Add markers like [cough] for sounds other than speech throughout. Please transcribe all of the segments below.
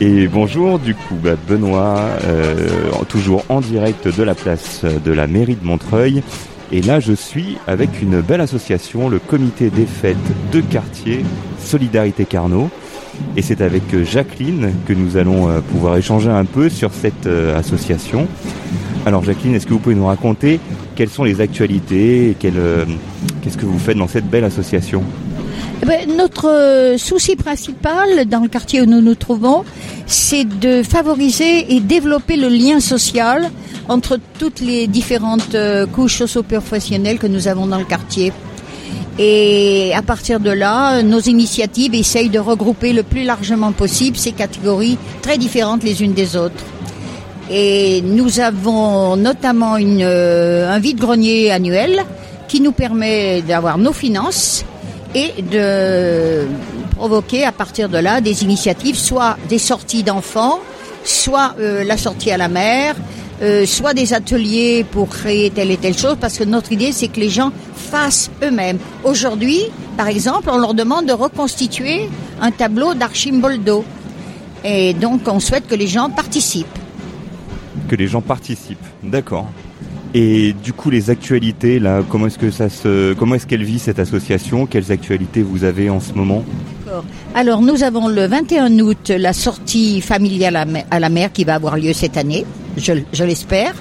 Et bonjour, du coup, bah, Benoît, euh, toujours en direct de la place de la mairie de Montreuil. Et là, je suis avec une belle association, le comité des fêtes de quartier Solidarité Carnot. Et c'est avec Jacqueline que nous allons euh, pouvoir échanger un peu sur cette euh, association. Alors Jacqueline, est-ce que vous pouvez nous raconter quelles sont les actualités et qu'est-ce que vous faites dans cette belle association? Eh ben, notre euh, souci principal dans le quartier où nous nous trouvons, c'est de favoriser et développer le lien social entre toutes les différentes euh, couches socio-professionnelles que nous avons dans le quartier. Et à partir de là, nos initiatives essayent de regrouper le plus largement possible ces catégories très différentes les unes des autres. Et nous avons notamment euh, un vide-grenier annuel qui nous permet d'avoir nos finances et de provoquer à partir de là des initiatives, soit des sorties d'enfants, soit euh, la sortie à la mer, euh, soit des ateliers pour créer telle et telle chose, parce que notre idée, c'est que les gens fassent eux-mêmes. Aujourd'hui, par exemple, on leur demande de reconstituer un tableau d'Archimboldo. Et donc, on souhaite que les gens participent. Que les gens participent, d'accord. Et du coup, les actualités, comment est-ce que ça se, comment est-ce qu'elle vit cette association? Quelles actualités vous avez en ce moment? Alors, nous avons le 21 août la sortie familiale à la mer qui va avoir lieu cette année, je, je l'espère.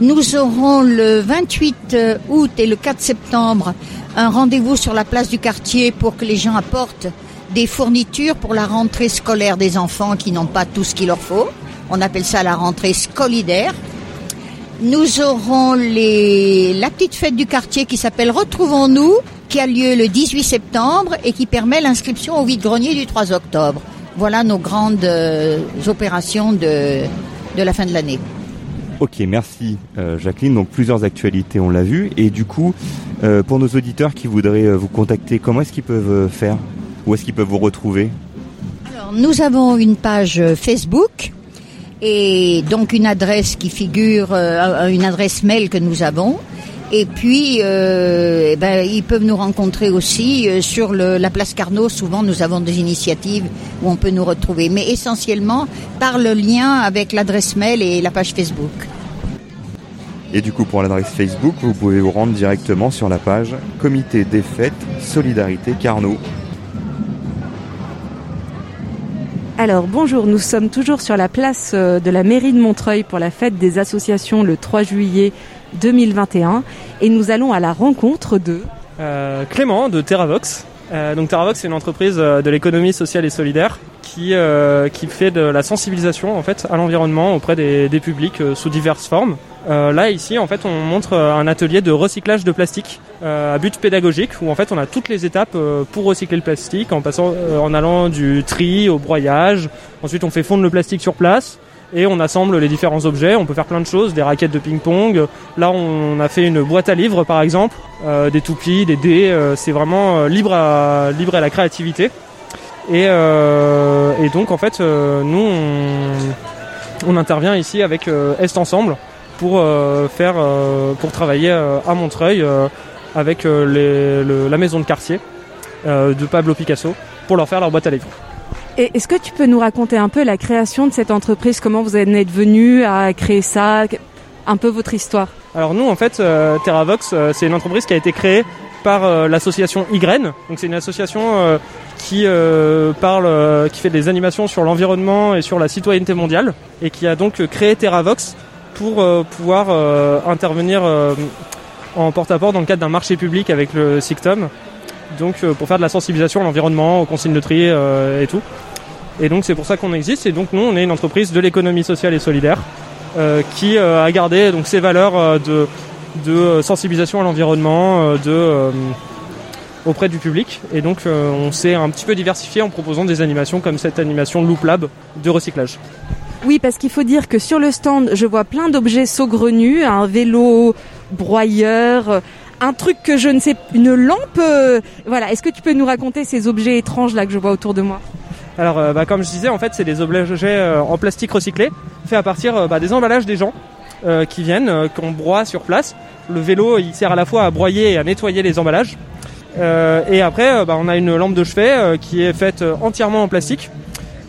Nous aurons le 28 euh, août et le 4 septembre un rendez-vous sur la place du quartier pour que les gens apportent des fournitures pour la rentrée scolaire des enfants qui n'ont pas tout ce qu'il leur faut. On appelle ça la rentrée scolidaire. Nous aurons les, la petite fête du quartier qui s'appelle Retrouvons-nous, qui a lieu le 18 septembre et qui permet l'inscription au vide-grenier du 3 octobre. Voilà nos grandes euh, opérations de, de la fin de l'année. Ok, merci euh, Jacqueline. Donc plusieurs actualités, on l'a vu. Et du coup, euh, pour nos auditeurs qui voudraient vous contacter, comment est-ce qu'ils peuvent faire? Où est-ce qu'ils peuvent vous retrouver? Alors, nous avons une page Facebook et donc une adresse qui figure, euh, une adresse mail que nous avons. Et puis, euh, eh ben, ils peuvent nous rencontrer aussi euh, sur la place Carnot. Souvent, nous avons des initiatives où on peut nous retrouver, mais essentiellement par le lien avec l'adresse mail et la page Facebook. Et du coup, pour l'adresse Facebook, vous pouvez vous rendre directement sur la page Comité des fêtes Solidarité Carnot. Alors bonjour, nous sommes toujours sur la place euh, de la mairie de Montreuil pour la fête des associations le 3 juillet 2021 et nous allons à la rencontre de euh, Clément de Terravox. Euh, donc Terravox c'est une entreprise de l'économie sociale et solidaire qui, fait de la sensibilisation en fait à l'environnement auprès des, des publics sous diverses formes. Euh, là ici en fait on montre euh, un atelier de recyclage de plastique euh, à but pédagogique où en fait on a toutes les étapes pour recycler le plastique en passant en allant du tri au broyage. Ensuite on fait fondre le plastique sur place et on assemble les différents objets. On peut faire plein de choses, des raquettes de ping-pong. Là, on a fait une boîte à livres, par exemple, des toupies, des dés. c'est vraiment libre à libre à la créativité. Et, donc, en fait, nous, on, on, intervient ici avec Est Ensemble, pour euh, faire euh, pour travailler euh, à Montreuil avec la maison de quartier de Pablo Picasso pour leur faire leur boîte à livres. Est-ce que tu peux nous raconter un peu la création de cette entreprise? Comment vous en êtes venu à créer ça? Un peu votre histoire Alors nous, en fait, Terravox, c'est une entreprise qui a été créée par l'association YGREN. Donc c'est une association qui parle, qui fait des animations sur l'environnement et sur la citoyenneté mondiale et qui a donc créé Terravox pour euh, pouvoir euh, intervenir euh, en porte-à-porte dans le cadre d'un marché public avec le SICTOM. Donc pour faire de la sensibilisation à l'environnement, aux consignes de tri et tout. Et donc c'est pour ça qu'on existe. Et donc nous, on est une entreprise de l'économie sociale et solidaire qui a gardé donc ces valeurs de, sensibilisation à l'environnement, auprès du public. Et donc on s'est un petit peu diversifié en proposant des animations comme cette animation Loop Lab de recyclage. Oui, parce qu'il faut dire que sur le stand, je vois plein d'objets saugrenus, un vélo broyeur, euh, un truc que je ne sais, une lampe. Euh, voilà, est-ce que tu peux nous raconter ces objets étranges là que je vois autour de moi? Alors, euh, bah, comme je disais, en fait, c'est des objets en plastique recyclé, faits à partir bah, des emballages des gens qui viennent, qu'on broie sur place. Le vélo, il sert à la fois à broyer et à nettoyer les emballages. et après, bah, on a une lampe de chevet qui est faite entièrement en plastique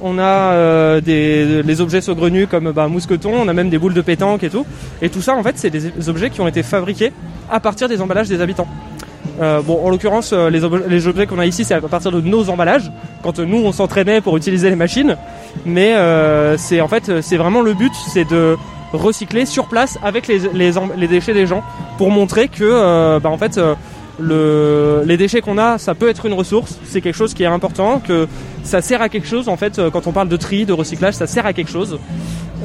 on a euh, des, objets saugrenus comme bah, mousqueton, on a même des boules de pétanque et tout. Et tout ça, en fait, c'est des objets qui ont été fabriqués à partir des emballages des habitants. Euh, bon, en l'occurrence, euh, les, ob- les objets qu'on a ici, c'est à partir de nos emballages, quand nous on s'entraînait pour utiliser les machines. Mais c'est en fait, c'est vraiment le but, c'est de recycler sur place avec les, déchets des gens pour montrer que, bah, en fait, le, les déchets qu'on a, ça peut être une ressource, c'est quelque chose qui est important, ça sert à quelque chose. En fait, euh, quand on parle de tri, de recyclage, ça sert à quelque chose,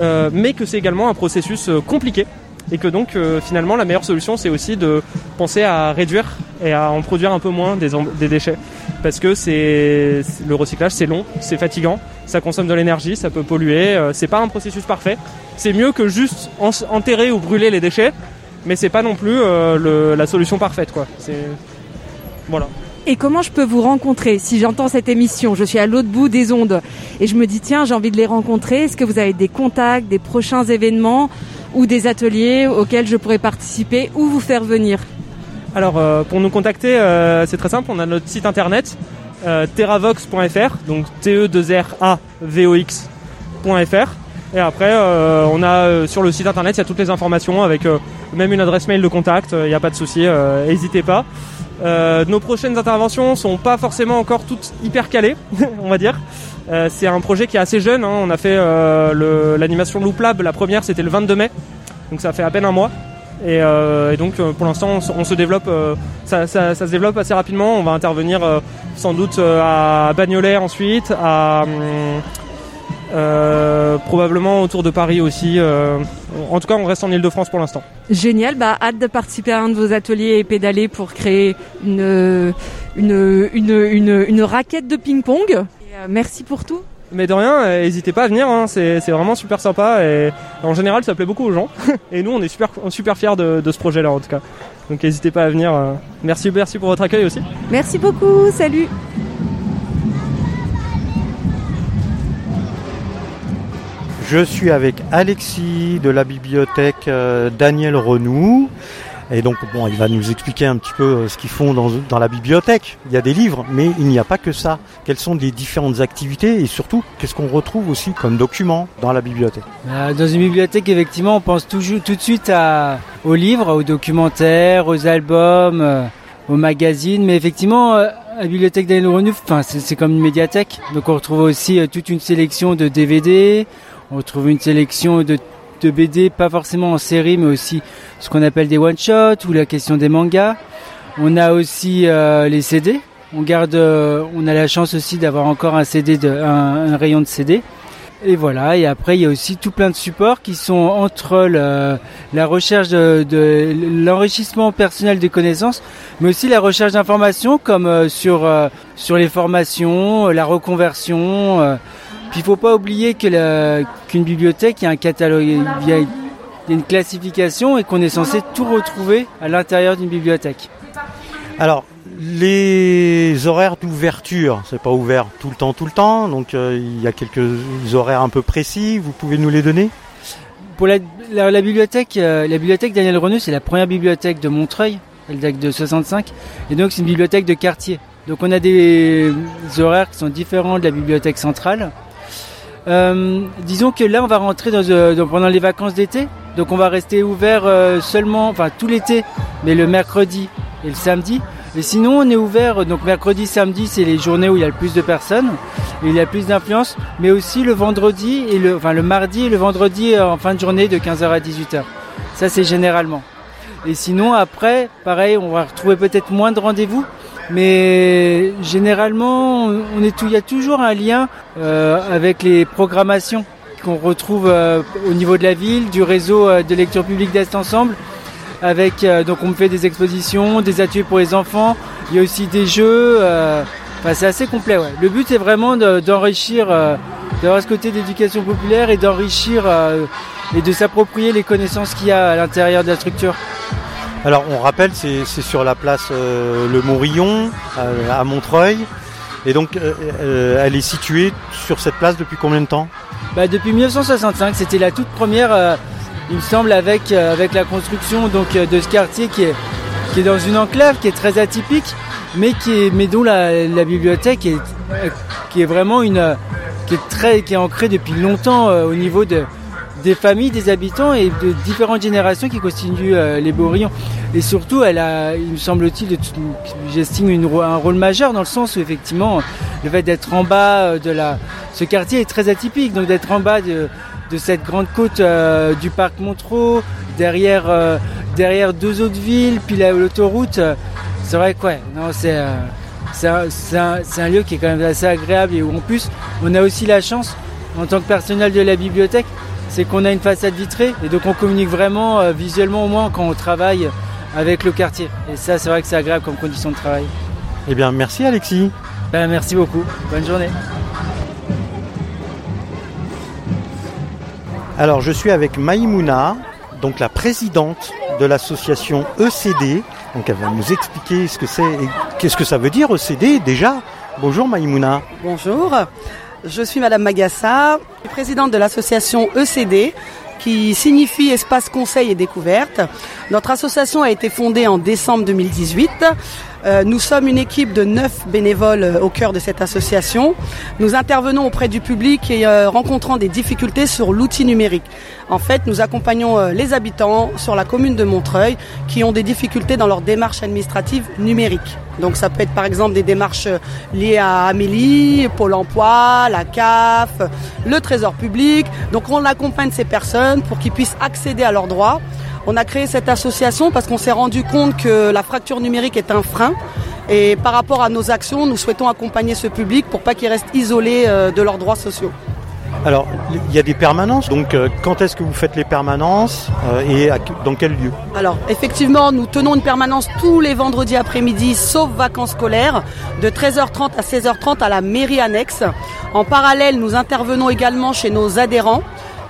Euh, mais que c'est également un processus euh, compliqué et que donc finalement la meilleure solution c'est aussi de penser à réduire et à en produire un peu moins des, déchets parce que c'est le recyclage c'est long, c'est fatigant, ça consomme de l'énergie, ça peut polluer, c'est pas un processus parfait. C'est mieux que juste en- enterrer ou brûler les déchets, mais c'est pas non plus la solution parfaite quoi. Voilà. Et comment je peux vous rencontrer si j'entends cette émission Je suis à l'autre bout des ondes et je me dis tiens j'ai envie de les rencontrer. Est-ce que vous avez des contacts, des prochains événements ou des ateliers auxquels je pourrais participer ou vous faire venir Alors euh, pour nous contacter, euh, c'est très simple, on a notre site internet euh, terravox.fr, donc t e 2 r a v o x.fr. Et après, euh, on a sur le site internet, il y a toutes les informations avec même une adresse mail de contact. Il n'y a pas de souci, n'hésitez pas. Euh, nos prochaines interventions sont pas forcément encore toutes hyper calées, [laughs] on va dire. Euh, c'est un projet qui est assez jeune. hein. On a fait euh, l'animation Loop Lab. La première, c'était le 22 mai, donc ça fait à peine un mois. Et, euh, et donc euh, pour l'instant on, se- développe, euh, ça, ça- ça se développe assez rapidement. On va intervenir sans doute à Bagnolet ensuite, à hum, euh, probablement autour de Paris aussi. euh, en tout cas on reste en Ile-de-France pour l'instant. Génial, bah hâte de participer à un de vos ateliers et pédaler pour créer une une une une, une raquette de ping-pong. Euh, merci pour tout. Mais de rien, n'hésitez pas à venir, hein, c'est vraiment super sympa et en général ça plaît beaucoup aux gens. [laughs] et nous on est super, super fiers de, de ce projet là en tout cas. Donc n'hésitez pas à venir. Merci, merci pour votre accueil aussi. Merci beaucoup, salut. Je suis avec Alexis de la bibliothèque euh, Daniel Renou. Et donc, bon, il va nous expliquer un petit peu euh, ce qu'ils font dans, dans la bibliothèque. Il y a des livres, mais il n'y a pas que ça. Quelles sont les différentes activités et surtout, qu'est-ce qu'on retrouve aussi comme documents dans la bibliothèque? Euh, Dans une bibliothèque, effectivement, on pense toujours tout de suite aux livres, aux documentaires, aux albums, aux magazines. Mais effectivement, la bibliothèque Daniel Renouf, enfin, c'est comme une médiathèque. Donc on retrouve aussi toute une sélection de DVD. On retrouve une sélection de, BD, pas forcément en série, mais aussi ce qu'on appelle des one-shots ou la question des mangas. On a aussi euh, les CD. On garde, euh, on a la chance aussi d'avoir encore un CD, un- rayon de CD. Et voilà, et après il y a aussi tout plein de supports qui sont entre la recherche de, l'enrichissement personnel des connaissances, mais aussi la recherche d'informations comme euh, sur sur les formations, la reconversion. Puis il faut pas oublier qu'une bibliothèque, il y a un catalogue, il y a, une classification et qu'on est censé tout retrouver à l'intérieur d'une bibliothèque. Alors, les horaires d'ouverture, c'est pas ouvert tout le temps, tout le temps. Donc, euh, il y a quelques horaires un peu précis. Vous pouvez nous les donner? Pour la, la- la bibliothèque, euh, la bibliothèque Daniel Renaud, c'est la première bibliothèque de Montreuil. Elle date de 65. Et donc, c'est une bibliothèque de quartier. Donc, on a des horaires qui sont différents de la bibliothèque centrale. Euh, disons que là, on va rentrer dans, euh, dans- pendant les vacances d'été. Donc, on va rester ouvert euh, seulement, enfin, tout l'été, mais le mercredi et le samedi. Et sinon, on est ouvert, donc mercredi, samedi, c'est les journées où il y a le plus de personnes, et il y a plus d'influence, mais aussi le vendredi et le, enfin, le mardi et le vendredi en fin de journée de 15h à 18h. Ça, c'est généralement. Et sinon, après, pareil, on va retrouver peut-être moins de rendez-vous, mais généralement, est il y a toujours un lien euh, avec les programmations qu'on retrouve euh, au niveau de la ville, du réseau euh, de lecture publique d'Est Ensemble. Avec donc on fait des expositions, des ateliers pour les enfants. Il y a aussi des jeux. c'est assez complet. Le but c'est vraiment de- d'enrichir, euh, d'avoir ce côté d'éducation populaire et d'enrichir et de s'approprier les connaissances qu'il y a à l'intérieur de la structure. Alors, on rappelle, c'est sur la place euh, Le Mourillon, euh, à Montreuil. Et donc, euh, elle est située sur cette place depuis combien de temps? Bah, depuis 1965, c'était la toute première, il me semble, avec, la construction donc, de ce quartier qui est, dans une enclave qui est très atypique, mais, qui est, mais dont la, bibliothèque est, qui est vraiment une, qui est très, qui est ancrée depuis longtemps au niveau de, des familles, des habitants et de différentes générations qui constituent euh, les Bourillons. Et surtout, elle a, il me semble-t-il, j'estime un rôle majeur dans le sens où effectivement, le fait d'être en bas euh, de la, ce quartier est très atypique. Donc d'être en bas de, de cette grande côte euh, du parc Montreux, derrière, derrière deux autres villes, puis la- l'autoroute, c'est vrai que ouais, non, c'est, c'est un lieu qui est quand même assez agréable et où en plus, on a aussi la chance, en tant que personnel de la bibliothèque, c'est qu'on a une façade vitrée et donc on communique vraiment euh, visuellement au moins quand on travaille avec le quartier. Et ça, c'est vrai que c'est agréable comme condition de travail. Eh bien, merci Alexis. Ben, merci beaucoup. Bonne journée. Alors, je suis avec Maïmouna, donc la présidente de l'association ECD. Donc, elle va nous expliquer ce que c'est et qu'est-ce que ça veut dire ECD déjà. Bonjour Maïmouna. Bonjour, je suis Madame Magassa, présidente de l'association ECD qui signifie Espace Conseil et Découverte. Notre association a été fondée en décembre 2018. Euh, nous sommes une équipe de neuf bénévoles euh, au cœur de cette association. Nous intervenons auprès du public et euh, rencontrant des difficultés sur l'outil numérique. En fait, nous accompagnons euh, les habitants sur la commune de Montreuil qui ont des difficultés dans leur démarche administrative numérique. Donc ça peut être par exemple des démarches liées à Amélie, Pôle emploi, la CAF, le Trésor public. Donc on accompagne ces personnes pour qu'ils puissent accéder à leurs droits. On a créé cette association parce qu'on s'est rendu compte que la fracture numérique est un frein. Et par rapport à nos actions, nous souhaitons accompagner ce public pour pas qu'ils restent isolés euh, de leurs droits sociaux. Alors, il y a des permanences. Donc, euh, quand est-ce que vous faites les permanences euh, et dans quel lieu Alors, effectivement, nous tenons une permanence tous les vendredis après-midi, sauf vacances scolaires, de 13h30 à 16h30 à la mairie annexe. En parallèle, nous intervenons également chez nos adhérents.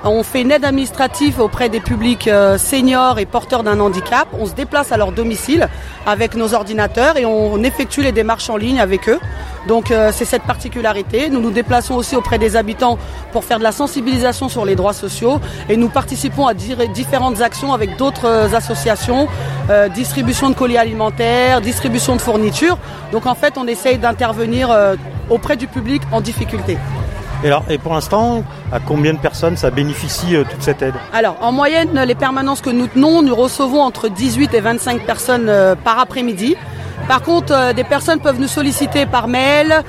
On fait une aide administrative auprès des publics euh, seniors et porteurs d'un handicap. On se déplace à leur domicile avec nos ordinateurs et on effectue les démarches en ligne avec eux. Donc euh, c'est cette particularité. Nous nous déplaçons aussi auprès des habitants pour faire de la sensibilisation sur les droits sociaux et nous participons à différentes actions avec d'autres euh, associations, distribution de colis alimentaires, distribution de fournitures. Donc en fait on essaye d'intervenir auprès du public en difficulté. Et, pour l'instant, à combien de personnes ça bénéficie euh, toute cette aide? Alors, en moyenne, les permanences que nous tenons, nous recevons entre 18 et 25 personnes euh, par après-midi. Par contre, euh, des personnes peuvent nous solliciter par mail,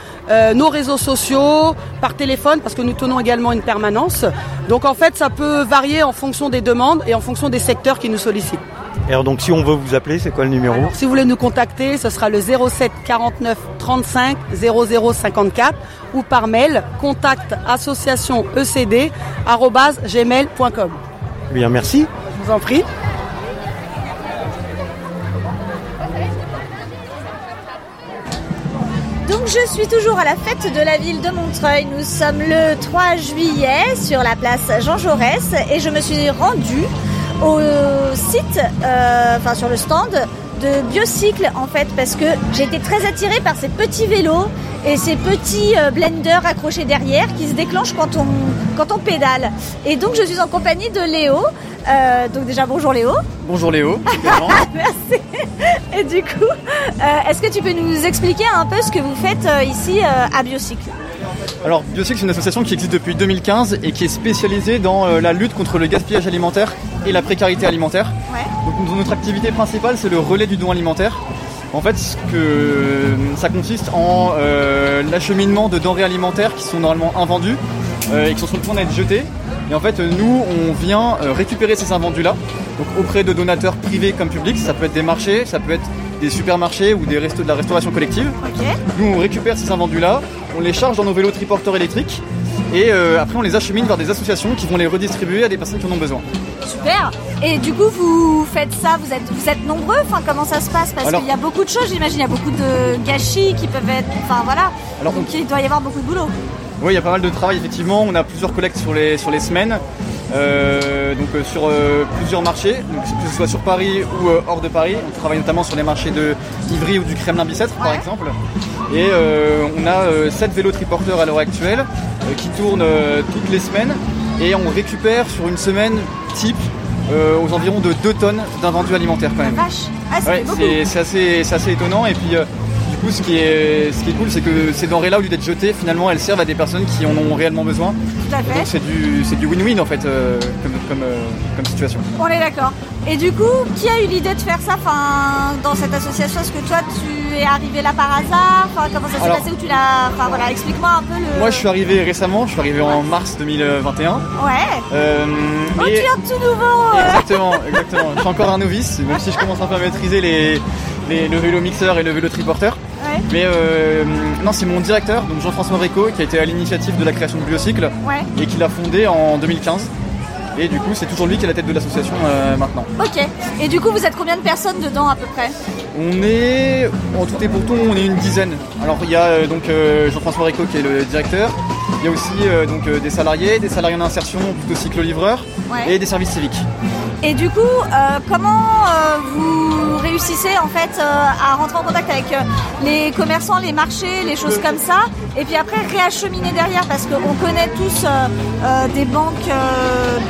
nos réseaux sociaux, par téléphone, parce que nous tenons également une permanence. Donc, en fait, ça peut varier en fonction des demandes et en fonction des secteurs qui nous sollicitent. Et alors, donc, si on veut vous appeler, c'est quoi le numéro Si vous voulez nous contacter, ce sera le 07 49 35 00 54 ou par mail contact association ecd gmail.com. Eh Bien, merci. Je vous en prie. Donc je suis toujours à la fête de la ville de Montreuil. Nous sommes le 3 juillet sur la place Jean Jaurès et je me suis rendue au site, euh, enfin sur le stand de Biocycle en fait parce que j'étais très attirée par ces petits vélos et ces petits euh, blenders accrochés derrière qui se déclenchent quand on, quand on pédale. Et donc je suis en compagnie de Léo. Euh, donc déjà bonjour Léo. Bonjour Léo. [laughs] Merci. Et du coup, euh, est-ce que tu peux nous expliquer un peu ce que vous faites ici à Biocycle? Alors Biocycle, c'est une association qui existe depuis 2015 et qui est spécialisée dans euh, la lutte contre le gaspillage alimentaire et la précarité alimentaire. Ouais. Donc notre activité principale, c'est le relais du don alimentaire. En fait, ce que ça consiste en euh, l'acheminement de denrées alimentaires qui sont normalement invendues euh, et qui sont sur le point d'être jetées. Et en fait, nous, on vient euh, récupérer ces invendus-là, donc auprès de donateurs privés comme publics. Ça peut être des marchés, ça peut être des supermarchés ou des restos de la restauration collective. Nous, on récupère ces invendus-là, on les charge dans nos vélos triporteurs électriques et euh, après on les achemine vers des associations qui vont les redistribuer à des personnes qui en ont besoin. Super. Et du coup, vous faites ça, vous êtes, vous êtes nombreux Enfin, comment ça se passe? Parce qu'il y a beaucoup de choses, j'imagine. Il y a beaucoup de gâchis qui peuvent être. Enfin, voilà. Alors, Donc, il doit y avoir beaucoup de boulot. Oui, il y a pas mal de travail effectivement. On a plusieurs collectes sur les, sur les semaines, euh, donc euh, sur euh, plusieurs marchés, donc, que ce soit sur Paris ou euh, hors de Paris. On travaille notamment sur les marchés de Ivry ou du Kremlin-Bicêtre par exemple. Et on a 7 vélos triporteurs à l'heure actuelle qui tournent toutes les semaines et on récupère sur une semaine type euh, aux environs de 2 tonnes d'invendus alimentaires quand même. Vache. Ah, Ouais, c'est assez, étonnant et puis euh, du coup, ce qui est, ce qui est cool, c'est que ces denrées-là, au lieu d'être jetées, finalement, elles servent à des personnes qui en ont réellement besoin. Tout à fait. Donc c'est du, c'est du win-win en fait, euh, comme, comme, euh, comme situation. On est d'accord. Et du coup, qui a eu l'idée de faire ça enfin, dans cette association? Est-ce que toi, tu es arrivé là par hasard? Enfin, Comment ça s'est Alors- passé Ou tu l'as Enfin voilà, explique-moi un peu le. Moi, je suis arrivé récemment, je suis arrivé en mars 2021. Ouais. Euh, Oh, tu et- es un tout nouveau euh. Exactement, exactement. Je suis encore un novice, même si je commence un peu à maîtriser les, les- le vélo mixeur et le vélo triporteur. Ouais. Mais euh, non, c'est mon directeur, donc Jean-François Rico, qui a été à l'initiative de la création de Biocycle Ouais. et qui l'a fondé en 2015. Et du coup, c'est toujours lui qui est à la tête de l'association euh, maintenant. Ok. Et du coup, vous êtes combien de personnes dedans à peu près? On est, en tout et pour tout, on est une dizaine. Alors il y a euh, donc Jean-François Rico qui est le directeur. Il y a aussi euh, donc euh, des salariés, des salariés en insertion, plutôt cyclo-livreurs, Ouais. et des services civiques. Et du coup, euh, comment vous réussissez en fait à rentrer en contact avec les commerçants, les marchés, les choses comme ça, et puis après réacheminer derrière parce qu'on connaît tous des banques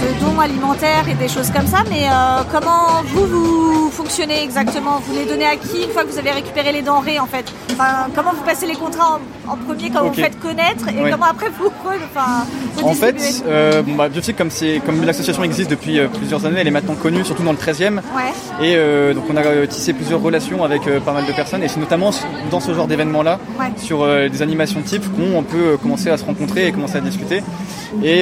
de dons alimentaires et des choses comme ça, mais comment vous vous fonctionnez exactement Vous les donnez à qui une fois que vous avez récupéré les denrées en fait Enfin, comment vous passez les contrats en, en premier, comment vous faites connaître, et Ouais. comment après vous, enfin, vous En fait, euh, bon, bah, comme, c'est- comme l'association existe depuis euh, plusieurs années, elle est maintenant connue, surtout dans le 13e. Ouais. Et euh, donc on a euh, tissé plusieurs relations avec pas mal de personnes. Et c'est notamment dans ce genre d'événements-là, Ouais. sur des animations type, qu'on peut commencer à se rencontrer et commencer à discuter. Et,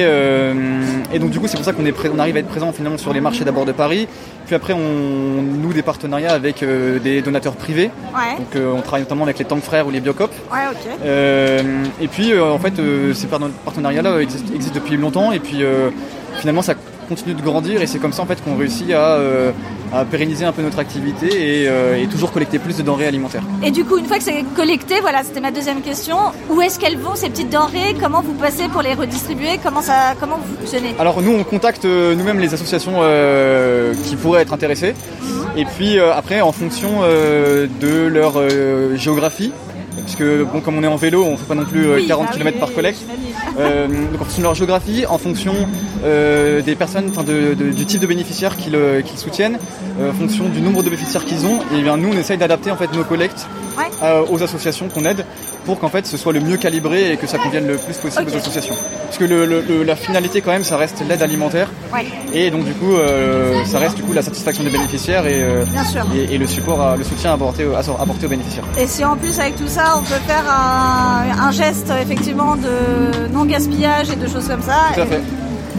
et donc du coup, c'est pour ça qu'on on arrive à être présent finalement sur les marchés d'abord de Paris. Puis après, on noue des partenariats avec euh, des donateurs privés. Ouais. Donc euh, on travaille notamment avec les Tank Frères ou les Biocop. Ouais. Euh, et puis en fait ces par- partenariats-là existent, existent depuis longtemps et puis finalement ça continue de grandir et c'est comme ça en fait qu'on réussit à, euh, à pérenniser un peu notre activité et, euh, et toujours collecter plus de denrées alimentaires. Et du coup, une fois que c'est collecté, voilà, c'était ma deuxième question. Où est-ce qu'elles vont ces petites denrées? Comment vous passez pour les redistribuer? Comment ça, comment vous fonctionnez? Alors nous on contacte euh, nous-mêmes les associations euh, qui pourraient être intéressées et puis après en fonction de leur géographie parce que bon, comme on est en vélo, on fait pas non plus euh, Oui, 40 bah oui, km par collecte. Euh, donc en fonction de leur géographie, en fonction euh, des personnes, enfin de- de- du type de bénéficiaires qu'ils euh, soutiennent, euh, en fonction du nombre de bénéficiaires qu'ils ont, et bien nous on essaye d'adapter en fait nos collectes Ouais. euh, aux associations qu'on aide pour qu'en fait ce soit le mieux calibré et que ça convienne le plus possible aux associations. Parce que le- le- le- la finalité quand même ça reste l'aide alimentaire Ouais, et donc du coup euh, ça reste du coup la satisfaction des bénéficiaires et, euh, et, et le support, à- le soutien apporté, aux- apporté aux bénéficiaires. Et si en plus avec tout ça, on peut faire un, un geste effectivement de non gaspillage et de choses comme ça, Tout à et fait.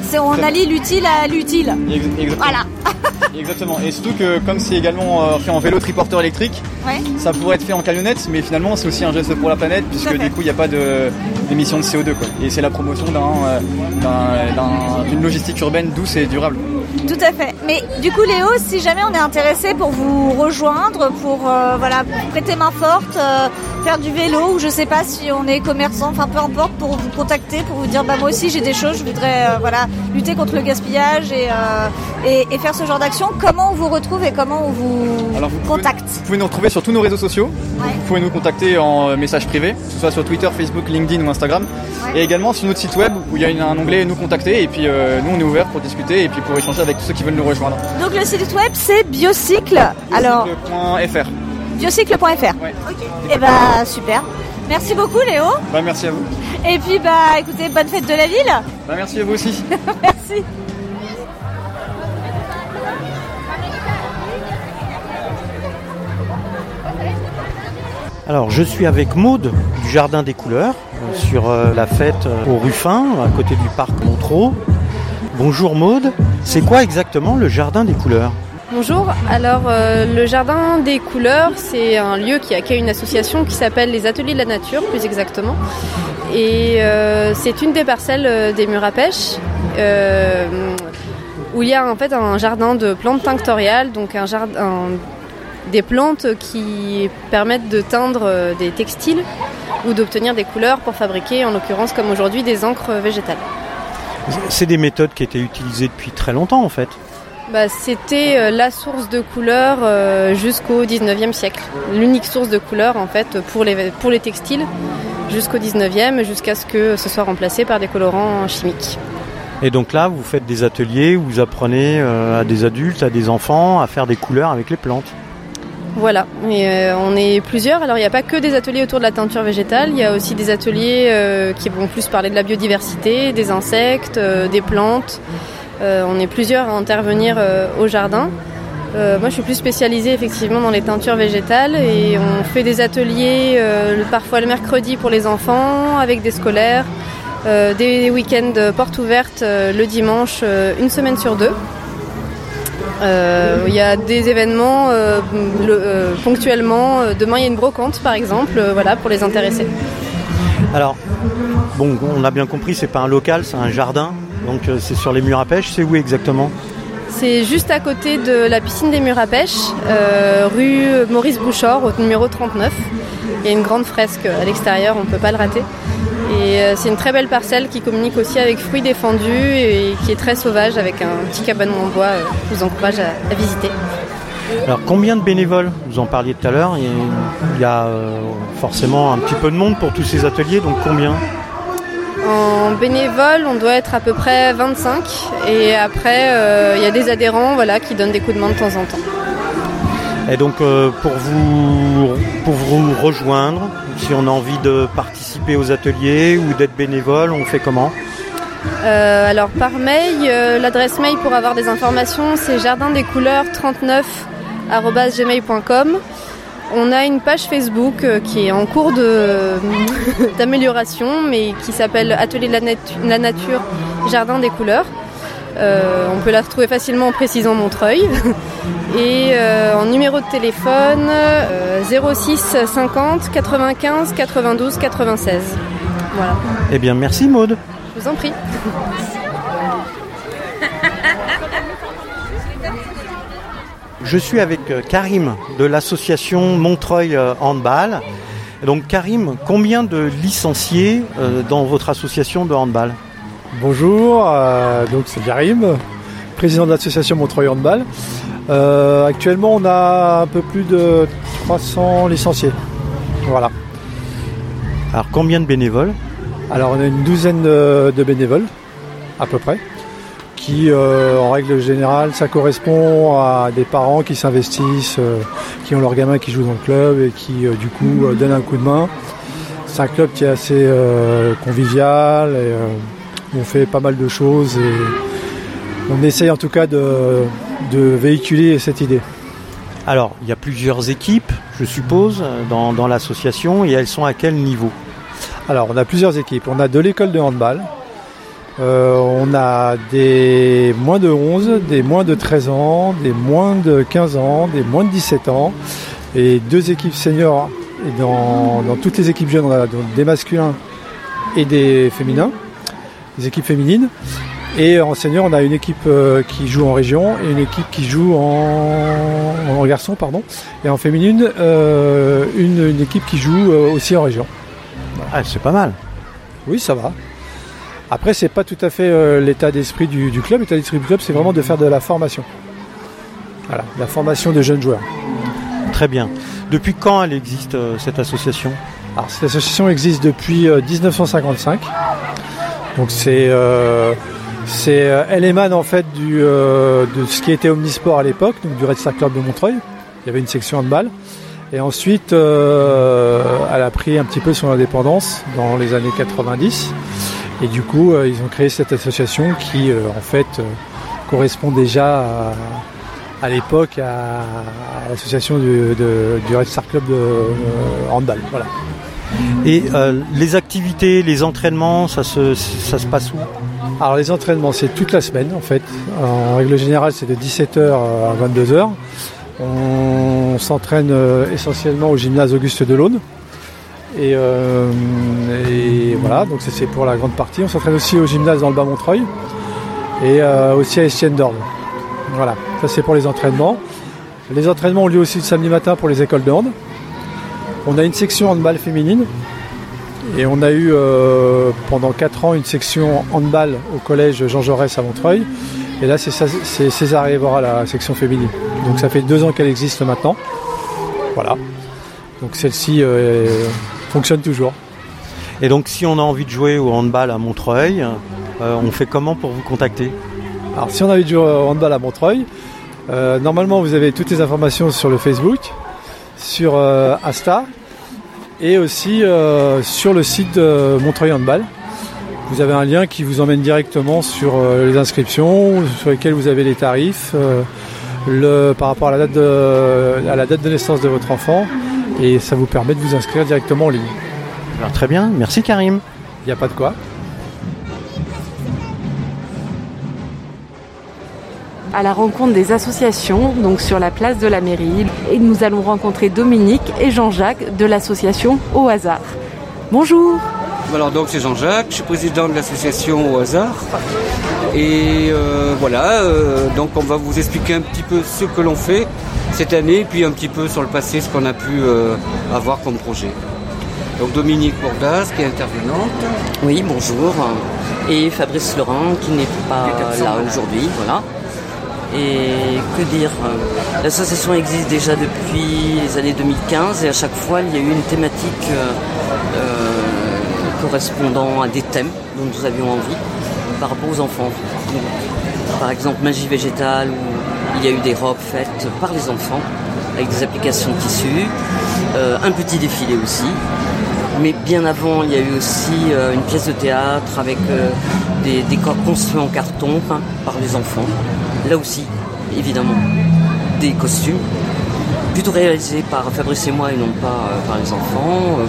C'est on allie l'utile à l'utile. Exactement. Voilà. [laughs] Exactement. Et surtout que comme c'est également euh, fait en vélo triporteur électrique, Ouais. ça pourrait être fait en camionnette, mais finalement c'est aussi un geste pour la planète puisque du coup il n'y a pas d'émission de, CO2 quoi. Et c'est la promotion euh, d'un- d'un- d'une logistique urbaine douce et durable. Tout à fait. Mais du coup, Léo, si jamais on est intéressé pour vous rejoindre, pour euh, voilà prêter main forte, euh, faire du vélo, ou je sais pas si on est commerçant, enfin peu importe, pour vous contacter, pour vous dire bah moi aussi j'ai des choses, je voudrais euh, voilà lutter contre le gaspillage et, et, et faire ce genre d'action. Comment on vous retrouve et comment on vous Alors, vous pouvez- contacte Vous pouvez nous retrouver sur tous nos réseaux sociaux. Ouais. Vous pouvez nous contacter en message privé, que ce soit sur Twitter, Facebook, LinkedIn ou Instagram. Ouais. Et également sur notre site web où il y a un onglet nous contacter et puis nous on est ouvert pour discuter et puis pour échanger avec tous ceux qui veulent nous rejoindre. Donc le site web c'est Biocycle. Alors Biocycle.fr. biocycle.fr. Ouais. Et bah super. Merci beaucoup Léo. Bah merci à vous. Et puis bah écoutez, bonne fête de la ville. Bah merci à vous aussi. [laughs] Merci. Alors, je suis avec Maude du Jardin des Couleurs euh, sur euh, la fête euh, au Ruffin, à côté du parc Montreux. Bonjour Maude, c'est quoi exactement le Jardin des Couleurs Bonjour, alors euh, le Jardin des Couleurs, c'est un lieu qui accueille une association qui s'appelle les Ateliers de la Nature, plus exactement. Et euh, c'est une des parcelles euh, des murs à pêche, où il y a en fait un jardin de plantes tinctoriales, donc des plantes qui permettent de teindre des textiles ou d'obtenir des couleurs pour fabriquer, en l'occurrence comme aujourd'hui, des encres végétales. C'est des méthodes qui étaient utilisées depuis très longtemps en fait. Bah, C'était euh, la source de couleurs euh, jusqu'au 19e siècle. L'unique source de couleurs en fait pour les, pour les textiles jusqu'au 19e, jusqu'à ce que ce soit remplacé par des colorants chimiques. Et donc là, vous faites des ateliers où vous apprenez euh, à des adultes, à des enfants à faire des couleurs avec les plantes. Voilà, et euh, on est plusieurs. Alors il n'y a pas que des ateliers autour de la teinture végétale, il y a aussi des ateliers euh, qui vont plus parler de la biodiversité, des insectes, euh, des plantes. on est plusieurs à intervenir au jardin. moi je suis plus spécialisée effectivement dans les teintures végétales et on fait des ateliers parfois le mercredi pour les enfants avec des scolaires, des week-ends portes ouvertes le dimanche une semaine sur deux. Euh, il y a des événements euh, euh, ponctuellement. Demain, il y a une brocante, par exemple, voilà, pour les intéressés. Alors, bon, on a bien compris, c'est pas un local, c'est un jardin. Donc, c'est sur les murs à pêche. C'est où exactement? C'est juste à côté de la piscine des murs à pêche, rue Maurice Bouchard, au numéro 39. Il y a une grande fresque à l'extérieur, on ne peut pas le rater. Et euh, c'est une très belle parcelle qui communique aussi avec fruits défendus et qui est très sauvage avec un petit cabanon en bois euh, je vous encourage à, visiter. Alors combien de bénévoles Vous en parliez tout à l'heure. Il y a euh, forcément un petit peu de monde pour tous ces ateliers, donc combien en bénévole, on doit être à peu près 25 et après il y a des adhérents voilà, qui donnent des coups de main de temps en temps. Et donc pour, vous, pour vous rejoindre, si on a envie de participer aux ateliers ou d'être bénévole, on fait comment euh, alors par mail, euh, l'adresse mail pour avoir des informations c'est jardin des couleurs 39gmail.com. On a une page Facebook euh, qui est en cours d'amélioration mais qui s'appelle Atelier de la, nature Jardin des couleurs. On peut la retrouver facilement en précisant Montreuil. [laughs] Et euh, en numéro de téléphone 06 50 95 92 96. Voilà. Eh bien merci Maude. Je vous en prie. Je suis avec euh, Karim de l'association Montreuil euh, Handball. Donc Karim, combien de licenciés dans votre association de handball? Bonjour, donc c'est Karim, président de l'association Montreuil Handball. Euh, actuellement, on a un peu plus de 300 licenciés. Voilà. Alors, combien de bénévoles? Alors, on a une douzaine de, bénévoles, à peu près, qui, euh, en règle générale, ça correspond à des parents qui s'investissent, euh, qui ont leurs gamins qui jouent dans le club et qui, du coup, donnent un coup de main. C'est un club qui est assez convivial et on fait pas mal de choses et on essaye en tout cas de, véhiculer cette idée. Alors, il y a plusieurs équipes, je suppose, dans, l'association, et elles sont à quel niveau? Alors, on a plusieurs équipes. On a de l'école de handball, euh, on a des moins de 11, des moins de 13 ans, des moins de 15 ans, des moins de 17 ans, et deux équipes seniors. Et dans, dans toutes les équipes jeunes, on a des masculins et des féminins, des équipes féminines. Et en senior, on a une équipe euh, qui joue en région et une équipe qui joue en, en garçon, pardon. Et en féminine, euh, une, équipe qui joue euh, aussi en région. Ah, c'est pas mal. Oui, ça va. Après, c'est pas tout à fait l'état d'esprit du, club. L'état d'esprit du club, c'est vraiment de faire de la formation. Voilà, la formation de jeunes joueurs. Très bien. Depuis quand elle existe cette association? Alors, cette association existe depuis 1955. Donc c'est c'est, euh, elle émane en fait du, euh, de ce qui était Omnisport à l'époque, donc du Red Star Club de Montreuil. Il y avait une section handball. Et ensuite, euh, elle a pris un petit peu son indépendance dans les années 90. Et du coup, ils ont créé cette association qui, en fait, correspond déjà à, l'époque à, l'association du, Red Star Club de handball. Voilà. Et les activités, les entraînements, ça se, ça se passe où? Alors les entraînements, c'est toute la semaine en fait. En règle générale, c'est de 17h à 22h. On s'entraîne euh, essentiellement au gymnase Auguste Delaune. Et, euh, et voilà, donc c'est pour la grande partie. On s'entraîne aussi au gymnase dans le Bas-Montreuil et euh, aussi à Estienne d'Orne. Voilà, ça c'est pour les entraînements. Les entraînements ont lieu aussi le samedi matin pour les écoles d'Orne. On a une section handball féminine et on a eu euh, pendant 4 ans une section handball au collège Jean Jaurès à Montreuil. Et là, c'est César Evora, la section féminine. Donc ça fait deux ans qu'elle existe maintenant. Voilà. Donc celle-ci euh, fonctionne toujours. Et donc si on a envie de jouer au handball à Montreuil, euh, on fait comment pour vous contacter? Alors si on a envie de jouer au handball à Montreuil, normalement vous avez toutes les informations sur le Facebook. Sur euh, Insta et aussi euh, sur le site de Montreuil Handball. Vous avez un lien qui vous emmène directement sur euh, les inscriptions, sur lesquelles vous avez les tarifs, euh, le, par rapport à la, date de, à la date de naissance de votre enfant, et ça vous permet de vous inscrire directement en ligne. Alors, très bien, merci Karim. Il n'y a pas de quoi. À la rencontre des associations, donc sur la place de la mairie. Et nous allons rencontrer Dominique et Jean-Jacques de l'association Au hasard. Bonjour Alors donc c'est Jean-Jacques, je suis président de l'association Au hasard. Et euh, voilà, euh, donc on va vous expliquer un petit peu ce que l'on fait cette année, puis un petit peu sur le passé, ce qu'on a pu euh, avoir comme projet. Donc Dominique Bourdas qui est intervenante. Oui, bonjour. Et Fabrice Laurent qui n'est pas là aujourd'hui, voilà. Et que dire euh, L'association existe déjà depuis les années 2015 et à chaque fois il y a eu une thématique euh, euh, correspondant à des thèmes dont nous avions envie par rapport aux enfants. Par exemple magie végétale où il y a eu des robes faites par les enfants avec des applications de tissus, un petit défilé aussi. Mais bien avant, il y a eu aussi euh, une pièce de théâtre avec euh, des décors construits en carton peints par les enfants. Là aussi, évidemment, des costumes, plutôt réalisés par Fabrice et moi et non pas euh, par les enfants. Euh,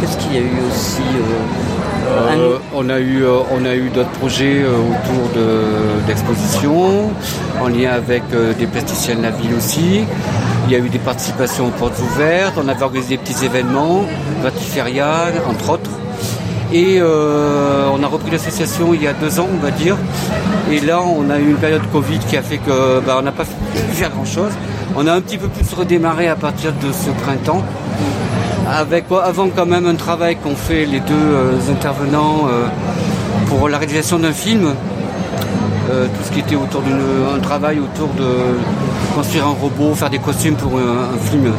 Qu'est-ce qu'il y a eu aussi euh, un- on a eu, on a eu d'autres projets autour de- d'expositions, en lien avec des plasticiens de la ville aussi. Il y a eu des participations aux portes ouvertes, on avait organisé des petits événements, Vatiféria, entre autres. Et euh, on a repris l'association il y a deux ans, on va dire. Et là, on a eu une période Covid qui a fait que bah, n'a pas pu faire grand-chose. On a un petit peu plus redémarré à partir de ce printemps avec avant quand même un travail qu'ont fait les deux euh, intervenants euh, pour la réalisation d'un film. Tout ce qui était autour d'un travail autour de construire un robot, faire des costumes pour un, film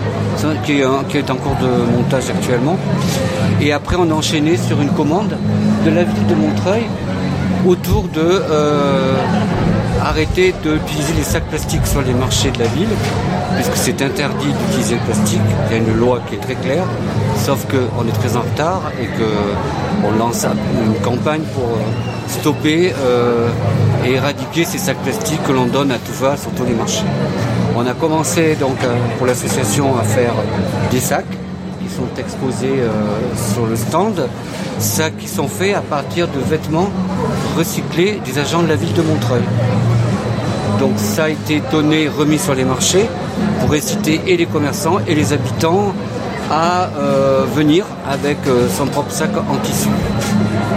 qui est en cours de montage actuellement. Et après on a enchaîné sur une commande de la ville de Montreuil autour de euh, arrêter d'utiliser les sacs plastiques sur les marchés de la ville, puisque c'est interdit d'utiliser le plastique. Il y a une loi qui est très claire, sauf qu'on est très en retard et qu'on lance une campagne pour euh, stopper euh, et éradiquer ces sacs plastiques que l'on donne à tout va sur tous les marchés. On a commencé donc euh, pour l'association à faire des sacs qui sont exposés euh, sur le stand, sacs qui sont faits à partir de vêtements recyclés des agents de la ville de Montreuil. Donc ça a été donné, remis sur les marchés pour inciter et les commerçants et les habitants à venir avec son propre sac en tissu.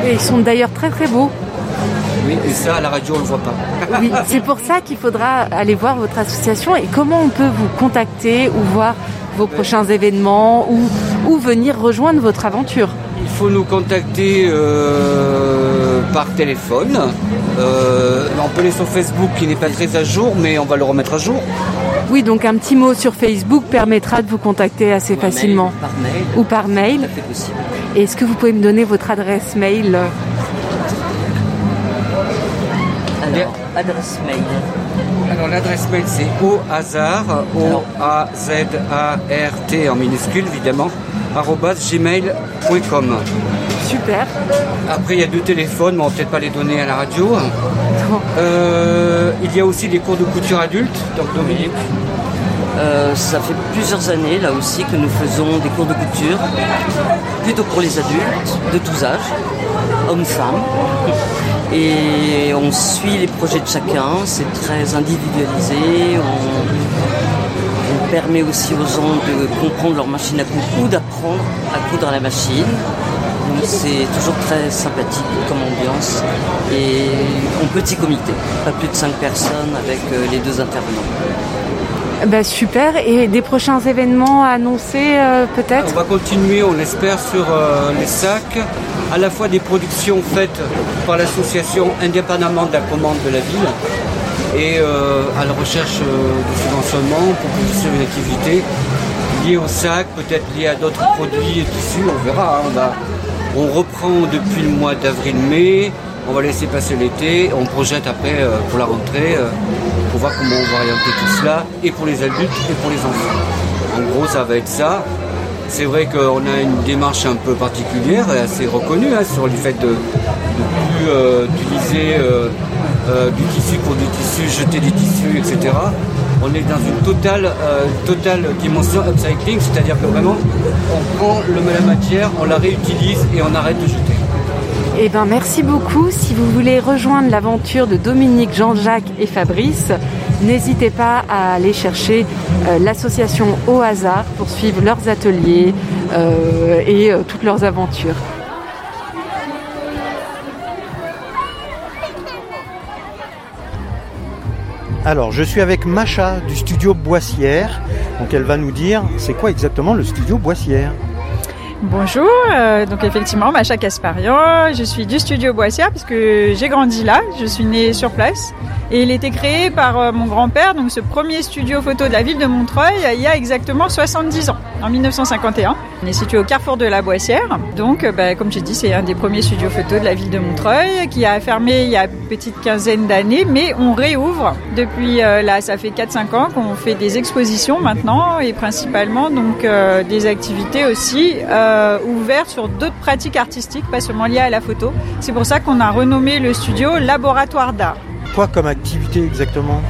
Et ils sont d'ailleurs très très beaux. Oui, et ça à la radio on ne le voit pas. Oui, c'est pour ça qu'il faudra aller voir votre association et comment on peut vous contacter ou voir vos prochains événements ou, ou venir rejoindre votre aventure? Il faut nous contacter euh, par téléphone. Euh, on peut aller sur Facebook qui n'est pas très à jour, mais on va le remettre à jour. Oui, donc un petit mot sur Facebook permettra de vous contacter assez facilement. par mail. Ou par mail. Est-ce que vous pouvez me donner votre adresse mail? Alors, adresse mail. Alors l'adresse mail c'est au hasard, o a z a r t en minuscule évidemment, gmail.com. Super. Après il y a deux téléphones, mais on va peut-être pas les donner à la radio. Euh, il y a aussi des cours de couture adultes, donc Dominique. Euh, ça fait plusieurs années là aussi que nous faisons des cours de couture, plutôt pour les adultes de tous âges, hommes-femmes. Et on suit les projets de chacun, c'est très individualisé. On permet aussi aux gens de comprendre leur machine à coudre ou d'apprendre à coudre à la machine. Donc c'est toujours très sympathique comme ambiance et en petit comité, pas plus de 5 personnes avec euh, les deux intervenants. Bah, super. Et des prochains événements à annoncer euh, peut-être? On va continuer, on l'espère, sur euh, les sacs, à la fois des productions faites par l'association indépendamment de la commande de la ville et euh, à la recherche euh, de subventionnement pour poursuivre une activité liée au sac, peut-être liée à d'autres produits et tissus, on verra. hein, on, on reprend depuis le mois d'avril-mai, on va laisser passer l'été, on projette après euh, pour la rentrée pour voir comment on va orienter tout cela, et pour les adultes et pour les enfants. En gros, ça va être ça. C'est vrai qu'on a une démarche un peu particulière et assez reconnue hein, sur le fait de ne plus euh, utiliser euh, euh, du tissu pour du tissu, jeter des tissus, etc. On est dans une totale, dimension upcycling, c'est-à-dire que vraiment on prend la matière, on la réutilise et on arrête de jeter. Eh ben, merci beaucoup. Si vous voulez rejoindre l'aventure de Dominique, Jean-Jacques et Fabrice, n'hésitez pas à aller chercher euh, l'association Au hasard pour suivre leurs ateliers euh, et euh, toutes leurs aventures. Alors, je suis avec Macha du studio Boissière. Donc, elle va nous dire c'est quoi exactement le studio Boissière? Bonjour, euh, donc effectivement, Macha Casparian, je suis du studio Boissière puisque j'ai grandi là, je suis née sur place et il été créé par euh, mon grand-père, donc ce premier studio photo de la ville de Montreuil il y a exactement 70 ans, en 1951. On est situé au carrefour de la Boissière, donc euh, bah, comme j'ai dit, c'est un des premiers studios photo de la ville de Montreuil qui a fermé il y a une petite quinzaine d'années, mais on réouvre depuis là, ça fait 4-5 ans qu'on fait des expositions maintenant et principalement donc des activités aussi. Euh, ouvert sur d'autres pratiques artistiques, pas seulement liées à la photo. C'est pour ça qu'on a renommé le studio Laboratoire d'art. Quoi comme activité exactement?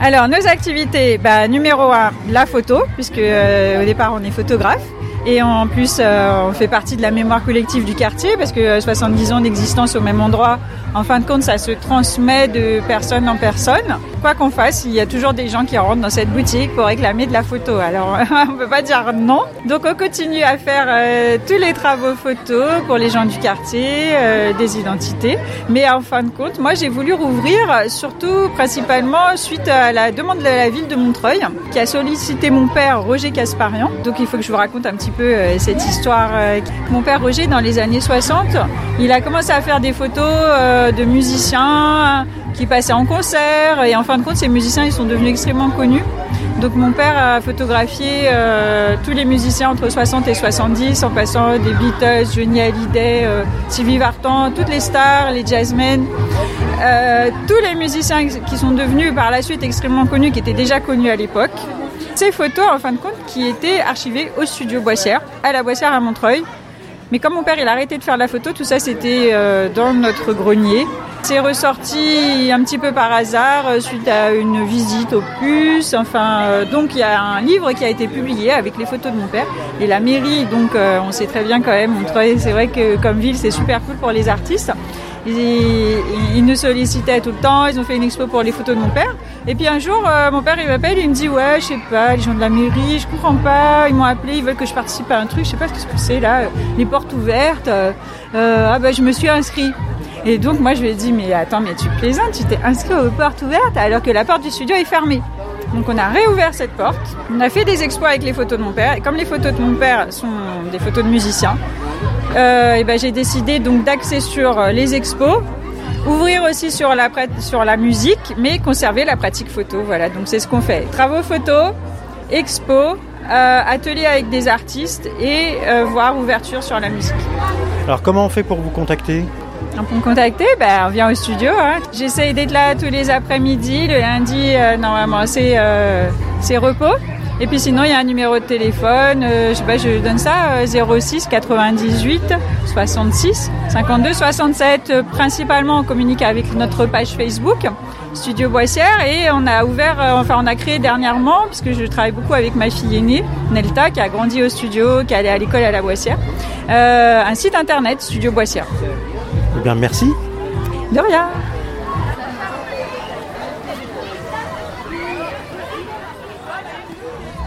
Alors nos activités, bah, numéro un, la photo, puisque euh, au départ on est photographe. Et en plus, euh, on fait partie de la mémoire collective du quartier parce que 70 ans d'existence au même endroit, en fin de compte, ça se transmet de personne en personne. Quoi qu'on fasse, il y a toujours des gens qui rentrent dans cette boutique pour réclamer de la photo. Alors, [laughs] on peut pas dire non. Donc, on continue à faire euh, tous les travaux photos pour les gens du quartier, euh, des identités. Mais en fin de compte, moi, j'ai voulu rouvrir, surtout principalement suite à la demande de la ville de Montreuil, qui a sollicité mon père Roger Casparian. Donc, il faut que je vous raconte un petit peu euh, cette histoire. Mon père Roger, dans les années 60, il a commencé à faire des photos de musiciens qui passaient en concert et en fin de compte ces musiciens ils sont devenus extrêmement connus. Donc mon père a photographié euh, tous les musiciens entre 60 et 70 en passant des Beatles, Johnny Hallyday, euh, Sylvie Vartan, toutes les stars, les jazzmen, euh, tous les musiciens qui sont devenus par la suite extrêmement connus, qui étaient déjà connus à l'époque. Ces photos en fin de compte qui étaient archivées au studio Boissière, à la Boissière à Montreuil. Mais comme mon père il a arrêté de faire la photo, tout ça c'était euh, dans notre grenier. C'est ressorti un petit peu par hasard euh, suite à une visite au puce. Enfin, euh, donc il y a un livre qui a été publié avec les photos de mon père et la mairie. Donc on sait très bien quand même. C'est vrai que comme ville c'est super cool pour les artistes. Ils, nous sollicitaient tout le temps, ils ont fait une expo pour les photos de mon père. Et puis un jour, euh, mon père il m'appelle, il me dit ouais, je sais pas, les gens de la mairie, je comprends pas, ils m'ont appelé, ils veulent que je participe à un truc, je sais pas ce que c'est là, les portes ouvertes. Euh, ah bah je me suis inscrit. Et donc moi je lui ai dit mais attends mais tu plaisantes, tu t'es inscrit aux portes ouvertes alors que la porte du studio est fermée. Donc on a réouvert cette porte, on a fait des expos avec les photos de mon père, et comme les photos de mon père sont des photos de musiciens, euh, et ben j'ai décidé donc d'axer sur euh, les expos, ouvrir aussi sur la, sur la musique, mais conserver la pratique photo. Voilà, donc c'est ce qu'on fait. Travaux photo, expo, euh, atelier avec des artistes et euh, voir ouverture sur la musique. Alors comment on fait pour vous contacter? Pour me contacter, ben, on vient au studio. Hein. J'essaye d'être là tous les après-midi. Le lundi, euh, normalement, c'est euh, repos. Et puis sinon, il y a un numéro de téléphone. Euh, je sais pas, je donne ça 06 98 66 52 67. Principalement, on communique avec notre page Facebook. Studio Boissière et on a ouvert, enfin on a créé dernièrement, puisque je travaille beaucoup avec ma fille aînée, Nelta, qui a grandi au studio, qui est allée à l'école à la Boissière, un site internet, Studio Boissière. Eh bien, merci. De rien.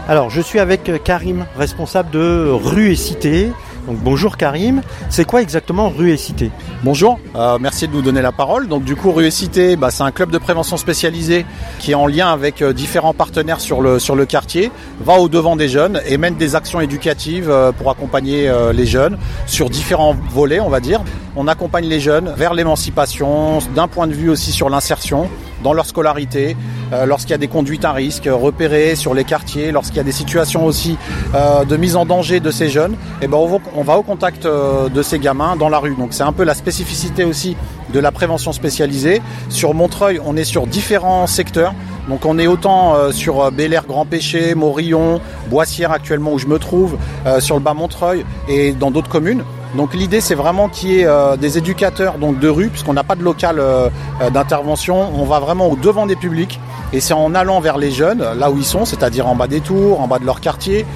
Alors, je suis avec Karim, responsable de Rue et Cité. Donc bonjour Karim, c'est quoi exactement Rue et Cité? Bonjour, euh, merci de nous donner la parole. Donc du coup Rue et Cité, bah, c'est un club de prévention spécialisé qui est en lien avec euh, différents partenaires sur le, quartier, va au devant des jeunes et mène des actions éducatives euh, pour accompagner les jeunes sur différents volets on va dire. On accompagne les jeunes vers l'émancipation, d'un point de vue aussi sur l'insertion dans leur scolarité, euh, lorsqu'il y a des conduites à risque repérées sur les quartiers, lorsqu'il y a des situations aussi euh, de mise en danger de ces jeunes, et ben on va, au contact euh, de ces gamins dans la rue. C'est un peu la spécificité aussi de la prévention spécialisée. Sur Montreuil, on est sur différents secteurs. Donc on est autant sur Bel Air Grand Péché, Morillon, Boissière actuellement où je me trouve, sur le bas Montreuil et dans d'autres communes. Donc l'idée c'est vraiment qu'il y ait euh, des éducateurs donc de rue puisqu'on n'a pas de local euh, euh, d'intervention, on va vraiment au devant des publics et c'est en allant vers les jeunes là où ils sont, c'est-à-dire en bas des tours, en bas de leur quartier,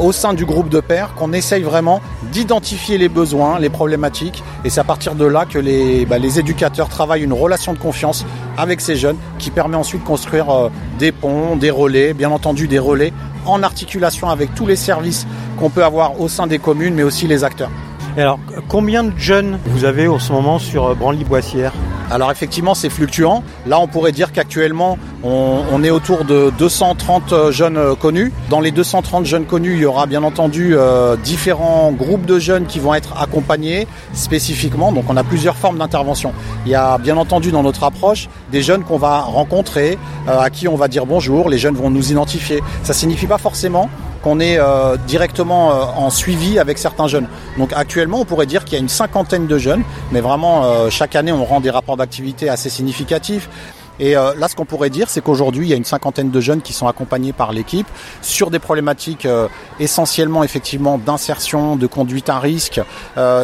au sein du groupe de pairs qu'on essaye vraiment d'identifier les besoins, les problématiques et c'est à partir de là que les, bah, éducateurs travaillent une relation de confiance avec ces jeunes qui permet ensuite de construire des ponts, des relais, bien entendu des relais en articulation avec tous les services qu'on peut avoir au sein des communes mais aussi les acteurs. Alors, combien de jeunes vous avez en ce moment sur euh, Branly-Boissière Alors effectivement, c'est fluctuant. Là, on pourrait dire qu'actuellement, on, est autour de 230 jeunes euh, connus. Dans les 230 jeunes connus, il y aura bien entendu euh, différents groupes de jeunes qui vont être accompagnés spécifiquement. Donc on a plusieurs formes d'intervention. Il y a bien entendu dans notre approche des jeunes qu'on va rencontrer, euh, à qui on va dire bonjour. Les jeunes vont nous identifier. Ça signifie pas forcément qu'on est euh, directement euh, en suivi avec certains jeunes. Donc actuellement, on pourrait dire qu'il y a une cinquantaine de jeunes, mais vraiment euh, chaque année, on rend des rapports d'activité assez significatifs. Et là, ce qu'on pourrait dire, c'est qu'aujourd'hui, il y a une cinquantaine de jeunes qui sont accompagnés par l'équipe sur des problématiques essentiellement, effectivement, d'insertion, de conduite à risque,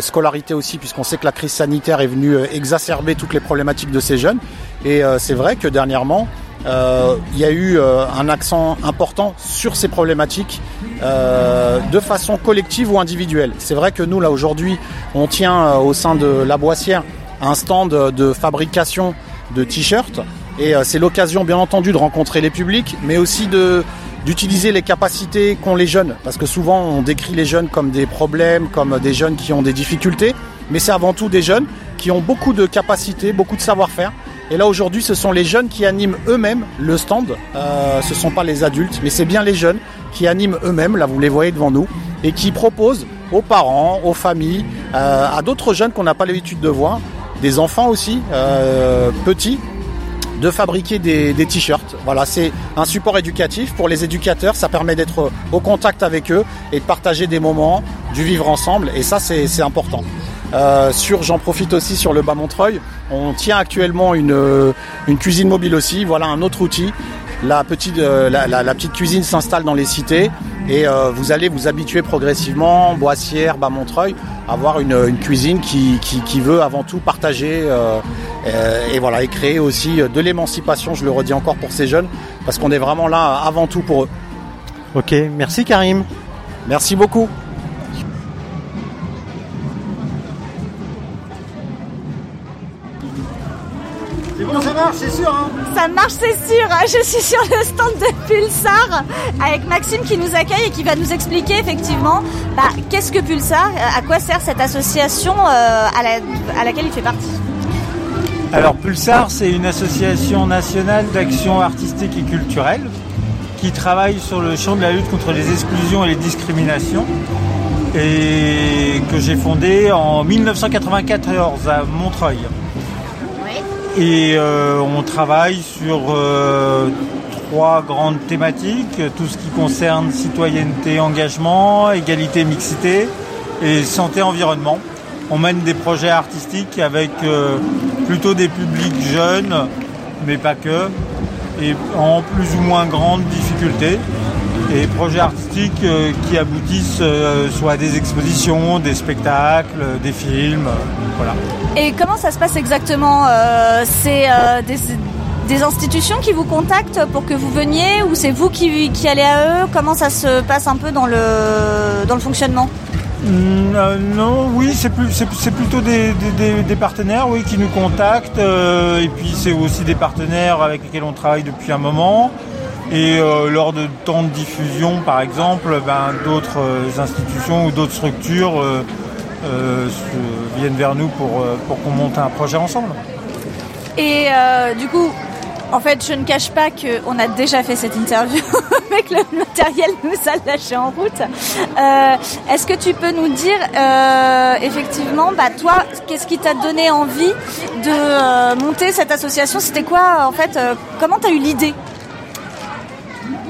scolarité aussi, puisqu'on sait que la crise sanitaire est venue exacerber toutes les problématiques de ces jeunes. Et c'est vrai que dernièrement, il y a eu euh, un accent important sur ces problématiques euh, de façon collective ou individuelle. C'est vrai que nous, là, aujourd'hui, on tient euh, au sein de la Boissière un stand de fabrication de t-shirts. Et euh, c'est l'occasion, bien entendu, de rencontrer les publics, mais aussi d'utiliser les capacités qu'ont les jeunes. Parce que souvent, on décrit les jeunes comme des problèmes, comme des jeunes qui ont des difficultés. Mais c'est avant tout des jeunes qui ont beaucoup de capacités, beaucoup de savoir-faire. Et là aujourd'hui, ce sont les jeunes qui animent eux-mêmes le stand. Euh, ce ne sont pas les adultes, mais c'est bien les jeunes qui animent eux-mêmes. Là, vous les voyez devant nous et qui proposent aux parents, aux familles, euh, à d'autres jeunes qu'on n'a pas l'habitude de voir, des enfants aussi euh, petits, de fabriquer des, t-shirts. Voilà, c'est un support éducatif pour les éducateurs. Ça permet d'être au contact avec eux et de partager des moments, du vivre ensemble. Et ça, c'est important. Euh, sur, j'en profite aussi sur le bas Montreuil. On tient actuellement une, euh, une cuisine mobile aussi. Voilà un autre outil. La petite, euh, la, la- la petite cuisine s'installe dans les cités et euh, vous allez vous habituer progressivement, Boissière, bas Montreuil, à avoir une, une cuisine qui, qui, qui veut avant tout partager et voilà et créer aussi de l'émancipation. Je le redis encore pour ces jeunes parce qu'on est vraiment là avant tout pour eux. Ok, merci Karim. Merci beaucoup. Marche, c'est sûr, hein Ça marche, c'est sûr. [laughs] Je suis sur le stand de Pulsar avec Maxime qui nous accueille et qui va nous expliquer effectivement bah, qu'est-ce que Pulsar, à quoi sert cette association euh, à, la- à laquelle il fait partie? Alors Pulsar, c'est une association nationale d'action artistique et culturelle qui travaille sur le champ de la lutte contre les exclusions et les discriminations et que j'ai fondée en 1994 à Montreuil. Et euh, on travaille sur euh, trois grandes thématiques, tout ce qui concerne citoyenneté, engagement, égalité, mixité et santé-environnement. On mène des projets artistiques avec euh, plutôt des publics jeunes, mais pas que, et en plus ou moins grande difficulté. Et projets artistiques euh, qui aboutissent euh, soit à des expositions, des spectacles, euh, des films, voilà. Et comment ça se passe exactement C'est des, des institutions qui vous contactent pour que vous veniez ou c'est vous qui, qui allez à eux? Comment ça se passe un peu dans le, dans le fonctionnement? Mm, euh, non, oui, c'est plutôt des, des- des- des partenaires, oui, qui nous contactent. euh, et puis c'est aussi des partenaires avec lesquels on travaille depuis un moment. Et euh, lors de temps de diffusion, par exemple, ben, d'autres euh, institutions ou d'autres structures euh, viennent vers nous pour, pour qu'on monte un projet ensemble. Et du coup, en fait, je ne cache pas qu'on a déjà fait cette interview, [laughs] avec le matériel nous a lâché en route. Est-ce que tu peux nous dire effectivement, bah toi, qu'est-ce qui t'a donné envie de monter cette association? C'était quoi en fait Comment t'as eu l'idée?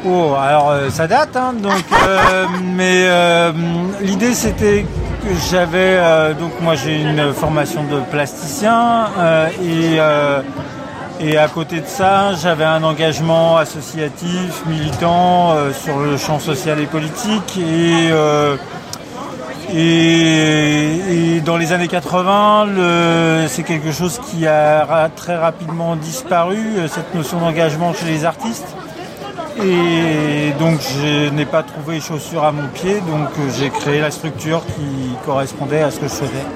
Oh, alors euh, ça date, hein, donc, euh, [laughs] mais euh, l'idée c'était que j'avais, euh, donc moi j'ai une formation de plasticien euh, et, euh, et à côté de ça j'avais un engagement associatif, militant euh, sur le champ social et politique et euh, et, et dans les années 80, le- c'est quelque chose qui a très rapidement disparu, cette notion d'engagement chez les artistes. Et donc je n'ai pas trouvé chaussures à mon pied, donc euh, j'ai créé la structure qui correspondait à ce que je faisais.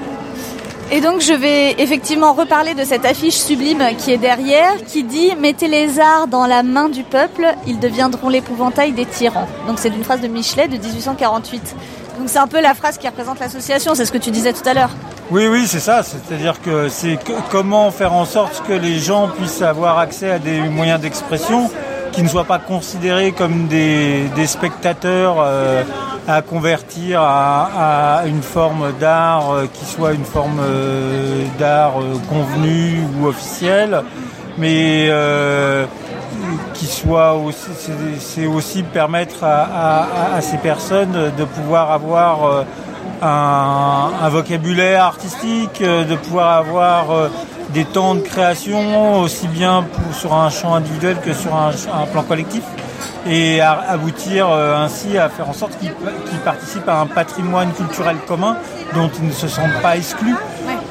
Et donc je vais effectivement reparler de cette affiche sublime qui est derrière, qui dit Mettez les arts dans la main du peuple, ils deviendront l'épouvantail des tyrans. Donc c'est une phrase de Michelet de 1848. Donc c'est un peu la phrase qui représente l'association, c'est ce que tu disais tout à l'heure. Oui, oui, c'est ça. C'est-à-dire que c'est comment faire en sorte que les gens puissent avoir accès à des moyens d'expression qui ne soient pas considérés comme des, des spectateurs euh, à convertir à, à une forme d'art euh, qui soit une forme euh, d'art euh, convenue ou officielle, mais euh, qui soit aussi, c'est- aussi permettre à, à- à ces personnes de pouvoir avoir euh, un, un vocabulaire artistique, de pouvoir avoir des temps de création aussi bien pour- sur un champ individuel que sur un, un plan collectif et à aboutir euh, ainsi à faire en sorte qu'ils qu'ils participent à un patrimoine culturel commun dont ils ne se sentent pas exclus.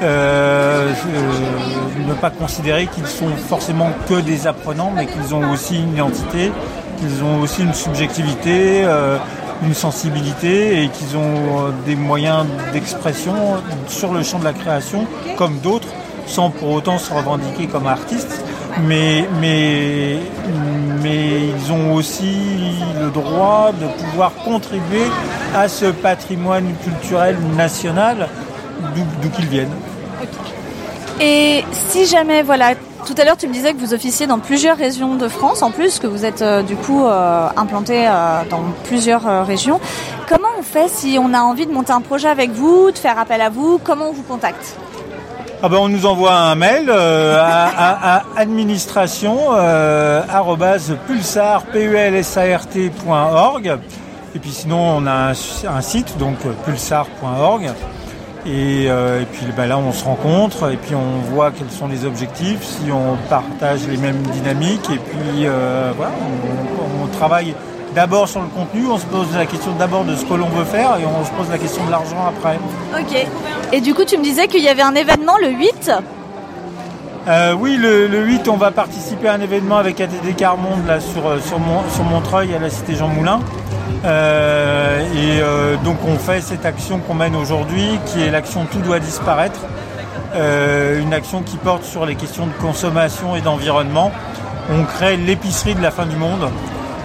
Euh, euh, ne pas considérer qu'ils sont forcément que des apprenants, mais qu'ils ont aussi une identité, qu'ils ont aussi une subjectivité, euh, une sensibilité et qu'ils ont euh, des moyens d'expression sur le champ de la création, comme d'autres, sans pour autant se revendiquer comme artistes. Mais, mais, ils ont aussi le droit de pouvoir contribuer à ce patrimoine culturel national d'où qu'ils viennent. Et si jamais, voilà, tout à l'heure tu me disais que vous officiez dans plusieurs régions de France, en plus que vous êtes euh, du coup euh, implanté euh, dans plusieurs régions. Comment on fait si on a envie de monter un projet avec vous, de faire appel à vous? Comment on vous contacte? Ah ben on nous envoie un mail euh, à, à- à administration euh, pulsar, et puis sinon on a un, un site donc euh, pulsar.org et, euh, et puis ben là on se rencontre et puis on voit quels sont les objectifs, si on partage les mêmes dynamiques et puis euh, voilà on, on travaille d'abord sur le contenu, on se pose la question d'abord de ce que l'on veut faire et on se pose la question de l'argent après. Ok. Et du coup tu me disais qu'il y avait un événement le 8 Euh, oui, le, le 8, on va participer à un événement avec ATD Carmonde là, sur, euh, sur, Mon- sur Montreuil à la Cité Jean Moulin. Euh, et euh, donc on fait cette action qu'on mène aujourd'hui qui est l'action Tout doit disparaître. Euh, une action qui porte sur les questions de consommation et d'environnement. On crée l'épicerie de la fin du monde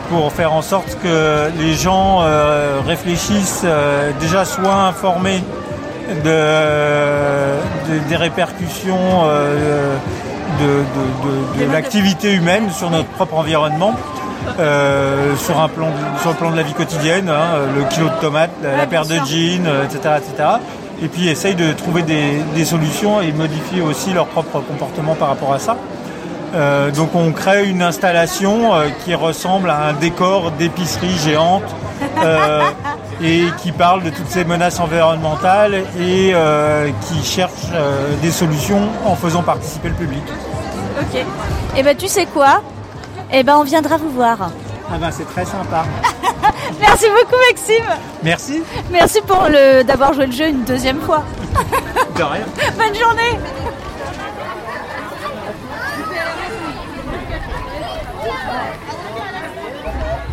pour faire en sorte que les gens euh, réfléchissent, euh, déjà soient informés de, de- des répercussions euh, de, de- de- de l'activité humaine sur notre propre environnement. sur un plan sur le plan de la vie quotidienne, hein, le kilo de tomates, la, la paire de jeans, etc., etc. Et puis essayent de trouver des, des solutions et modifier aussi leur propre comportement par rapport à ça. Euh, donc on crée une installation euh, qui ressemble à un décor d'épicerie géante euh, et qui parle de toutes ces menaces environnementales et qui cherche des solutions en faisant participer le public. Ok. Et ben tu sais quoi? Eh ben on viendra vous voir. Ah ben c'est très sympa. [laughs] Merci beaucoup Maxime. Merci. Merci pour le d'avoir joué le jeu une deuxième fois. De rien. [laughs] Bonne journée.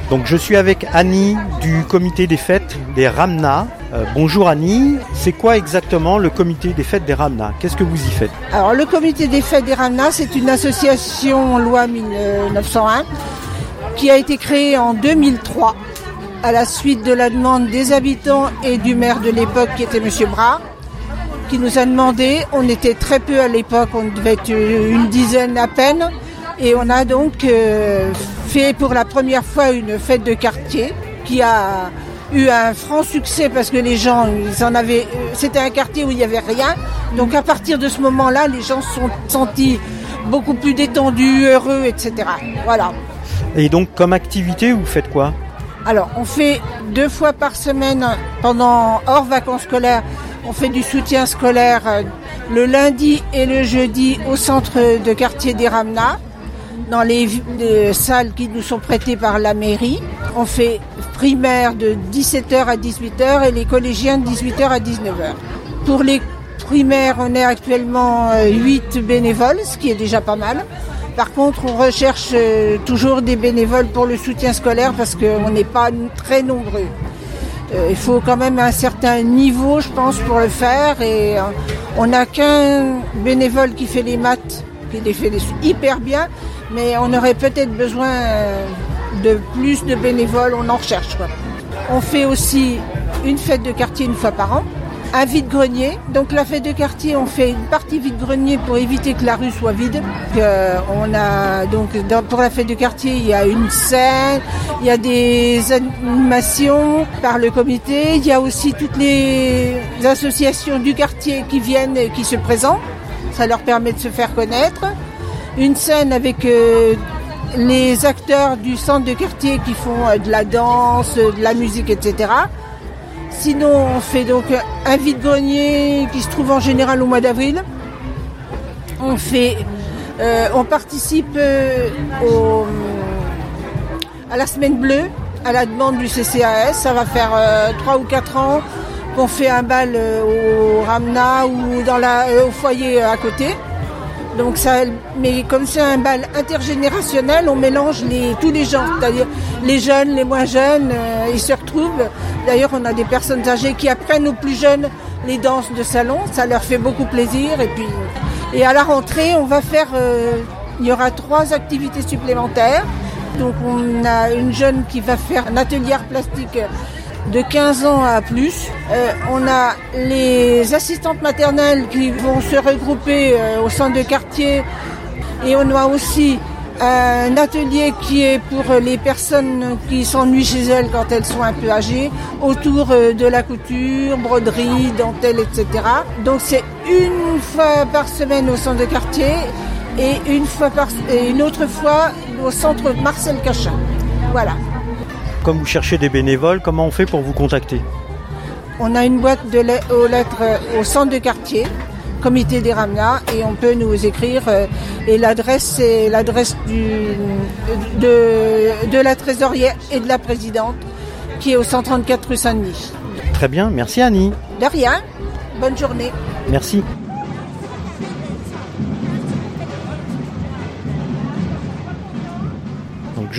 Donc je suis avec Annie du comité des fêtes des Ramna. Euh, bonjour Annie, c'est quoi exactement le comité des fêtes des Ramna Qu'est-ce que vous y faites? Alors, le comité des fêtes des Ramnas, c'est une association loi 1901 qui a été créée en 2003 à la suite de la demande des habitants et du maire de l'époque qui était M. Bras, qui nous a demandé, on était très peu à l'époque, on devait être une dizaine à peine, et on a donc euh, fait pour la première fois une fête de quartier qui a eu un franc succès parce que les gens, ils en avaient. C'était un quartier où il n'y avait rien. Donc à partir de ce moment-là, les gens se sont sentis beaucoup plus détendus, heureux, etc. Voilà. Et donc, comme activité, vous faites quoi? Alors, on fait deux fois par semaine pendant hors vacances scolaires. On fait du soutien scolaire euh, le lundi et le jeudi au centre de quartier des Ramna, dans les, les salles qui nous sont prêtées par la mairie. On fait primaire de 17h à 18h et les collégiens de 18h à 19h. Pour les primaires, on est actuellement 8 bénévoles, ce qui est déjà pas mal. Par contre, on recherche euh, toujours des bénévoles pour le soutien scolaire parce qu'on n'est pas très nombreux. Euh, il faut quand même un certain niveau, je pense, pour le faire. Et euh, on n'a qu'un bénévole qui fait les maths, qui les fait hyper bien, mais on aurait peut-être besoin de plus de bénévoles, on en recherche. On fait aussi une fête de quartier une fois par an, un vide-grenier. Donc la fête de quartier, on fait une partie vide-grenier pour éviter que la rue soit vide. Euh, on a donc pour la fête de quartier, il y a une scène, il y a des animations par le comité, il y a aussi toutes les associations du quartier qui viennent et qui se présentent. Ça leur permet de se faire connaître. Une scène avec euh, les acteurs du centre de quartier qui font euh, de la danse, de la musique, etc. Sinon, on fait donc un vide-grenier qui se trouve en général au mois d'avril. On fait, euh, on participe euh, à la semaine bleue à la demande du CCAS. Ça va faire euh, 3 ou 4 ans qu'on fait un bal euh, au Ramna ou dans euh, au foyer à côté. Donc ça, mais comme c'est un bal intergénérationnel, on mélange tous les gens, c'est-à-dire les jeunes, les moins jeunes, euh, ils se retrouvent. D'ailleurs, on a des personnes âgées qui apprennent aux plus jeunes les danses de salon, ça leur fait beaucoup plaisir. Et puis, et à la rentrée, on va faire, euh, il y aura trois activités supplémentaires. Donc on a une jeune qui va faire un atelier plastique de 15 ans à plus. Euh, on a les assistantes maternelles qui vont se regrouper euh, au centre de quartier et on a aussi un atelier qui est pour les personnes qui s'ennuient chez elles quand elles sont un peu âgées, autour euh, de la couture, broderie, dentelle, etc. Donc c'est une fois par semaine au centre de quartier et une, et une autre fois au centre Marcel Cachin. Voilà. Comme vous cherchez des bénévoles, comment on fait pour vous contacter On a une boîte de lettres, aux lettres au centre de quartier, comité des Ramna, et on peut nous écrire. Et l'adresse, c'est l'adresse de, de la trésorière et de la présidente, qui est au 134 rue Saint-Denis. Très bien, merci Annie. De rien, bonne journée. Merci.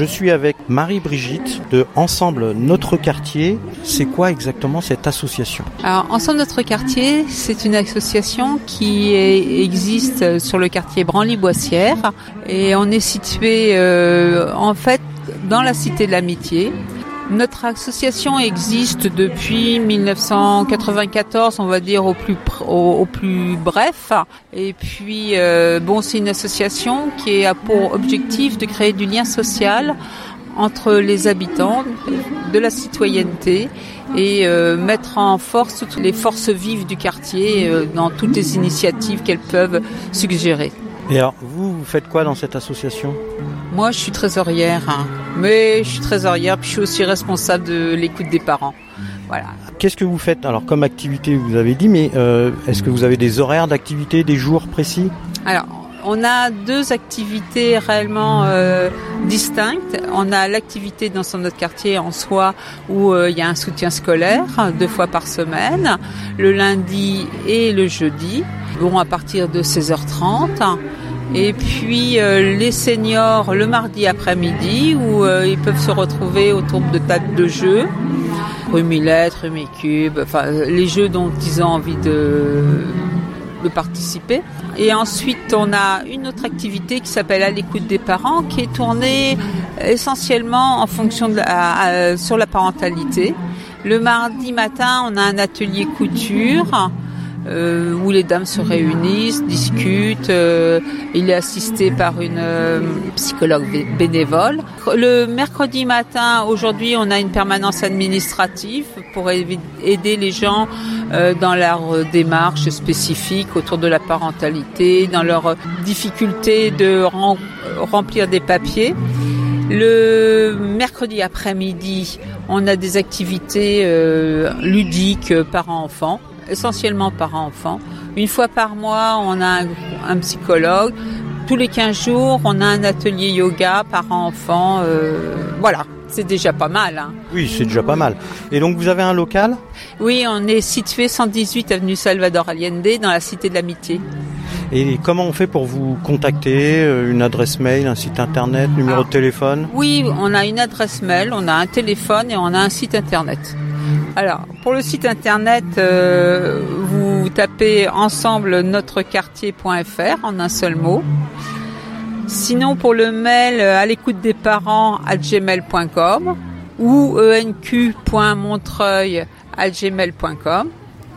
Je suis avec Marie-Brigitte de Ensemble Notre Quartier. C'est quoi exactement cette association? Ensemble Notre Quartier, c'est une association qui existe sur le quartier Branly-Boissière et on est situé euh, en fait dans la cité de l'amitié. Notre association existe depuis 1994, on va dire au plus au, au plus bref. Et puis euh, bon, c'est une association qui a pour objectif de créer du lien social entre les habitants, de la citoyenneté et euh, mettre en force toutes les forces vives du quartier euh, dans toutes les initiatives qu'elles peuvent suggérer. Et alors, vous, vous faites quoi dans cette association? Moi, je suis trésorière, hein. Mais je suis trésorière, puis je suis aussi responsable de l'écoute des parents. Voilà. Qu'est-ce que vous faites Alors, comme activité, vous avez dit, mais euh, est-ce que vous avez des horaires d'activité, des jours précis? Alors, on a deux activités réellement euh, distinctes. On a l'activité dans son notre quartier en soi où euh, il y a un soutien scolaire deux fois par semaine, le lundi et le jeudi, bon à partir de 16h30. Et puis euh, les seniors le mardi après-midi où euh, ils peuvent se retrouver autour de tables de jeux, Rumilette, Rumicube, enfin les jeux dont ils ont envie de, de participer. Et ensuite on a une autre activité qui s'appelle à l'écoute des parents qui est tournée essentiellement en fonction de la, sur la parentalité. Le mardi matin on a un atelier couture euh, où les dames se réunissent, discutent. euh, il est assisté par une euh, psychologue bé- bénévole. Le mercredi matin, aujourd'hui, on a une permanence administrative pour aider les gens euh, dans leur démarche spécifique autour de la parentalité, dans leur difficulté de rem- remplir des papiers. Le mercredi après-midi, on a des activités euh, ludiques parents-enfants, essentiellement parents-enfants. Une fois par mois, on a un, un psychologue. Tous les 15 jours, on a un atelier yoga parents-enfants. euh, voilà, c'est déjà pas mal. hein. Oui, c'est déjà pas mal. Et donc vous avez un local? Oui, on est situé 118 avenue Salvador Allende dans la Cité de l'Amitié. Et comment on fait pour vous contacter euh, Une adresse mail, un site internet, numéro de téléphone? Oui, on a une adresse mail, on a un téléphone et on a un site internet. Alors, pour le site internet, euh, vous tapez ensemble notrequartier.fr en un seul mot. Sinon, pour le mail, euh, à l'écoute des parents à ou enq.montreuil.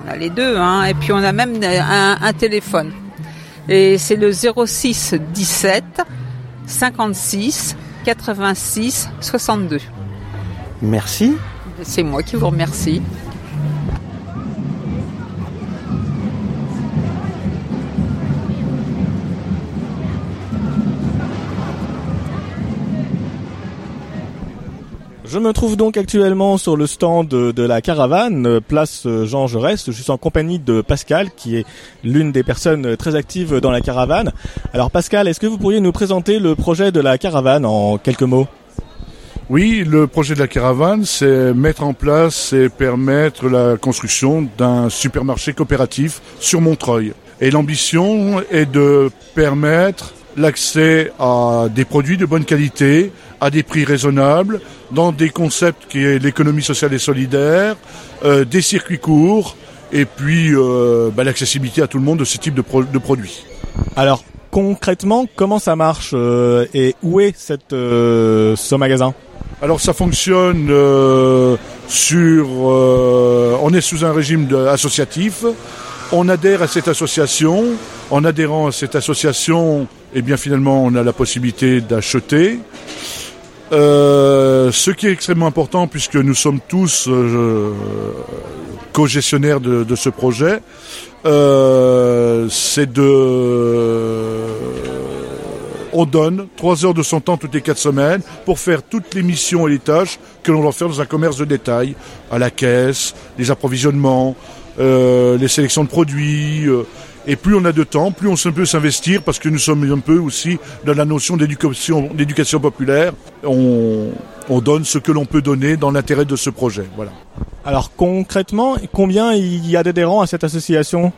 On a les deux, hein. Et puis on a même un, un téléphone. Et c'est le 06 17 56 86 62. Merci. C'est moi qui vous remercie. Je me trouve donc actuellement sur le stand de, la caravane, place Jean Jaurès. Je suis en compagnie de Pascal, qui est l'une des personnes très actives dans la caravane. Alors Pascal, est-ce que vous pourriez nous présenter le projet de la caravane en quelques mots? Oui, le projet de la caravane, c'est mettre en place et permettre la construction d'un supermarché coopératif sur Montreuil. Et l'ambition est de permettre l'accès à des produits de bonne qualité, à des prix raisonnables, dans des concepts qui est l'économie sociale et solidaire, euh, des circuits courts, et puis euh, bah, l'accessibilité à tout le monde de ce type de, pro- de produits. Alors concrètement, comment ça marche euh, et où est euh, ce magasin? Alors ça fonctionne euh, sur... euh, on est sous un régime associatif. On adhère à cette association. En adhérant à cette association, eh bien finalement, on a la possibilité d'acheter. Euh, ce qui est extrêmement important, puisque nous sommes tous euh, co-gestionnaires de, de ce projet, euh, c'est de on donne trois heures de son temps toutes les quatre semaines pour faire toutes les missions et les tâches que l'on doit faire dans un commerce de détail, à la caisse, les approvisionnements, euh, les sélections de produits. euh, et plus on a de temps, plus on peut s'investir parce que nous sommes un peu aussi dans la notion d'éducation, d'éducation populaire. On, on donne ce que l'on peut donner dans l'intérêt de ce projet. Voilà. Alors concrètement, combien il y a d'adhérents à cette association?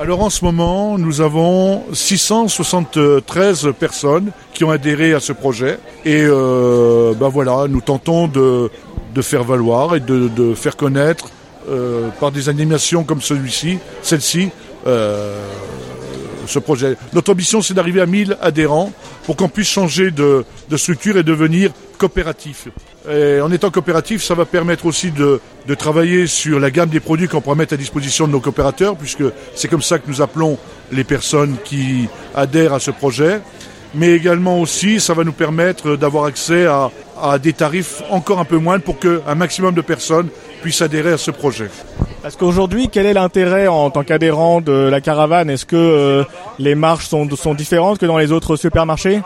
Alors en ce moment, nous avons 673 personnes qui ont adhéré à ce projet. Et euh, ben voilà, nous tentons de, de faire valoir et de, de faire connaître euh, par des animations comme celui-ci, celle-ci, euh, ce projet. Notre ambition, c'est d'arriver à 1000 adhérents pour qu'on puisse changer de, structure et devenir coopératif. En étant coopératif, ça va permettre aussi de, travailler sur la gamme des produits qu'on pourra mettre à disposition de nos coopérateurs, puisque c'est comme ça que nous appelons les personnes qui adhèrent à ce projet. Mais également aussi, ça va nous permettre d'avoir accès à, à des tarifs encore un peu moindres pour qu'un maximum de personnes puissent adhérer à ce projet. Parce qu'aujourd'hui, quel est l'intérêt en tant qu'adhérent de la caravane? Est-ce que euh, les marges sont, sont différentes que dans les autres supermarchés?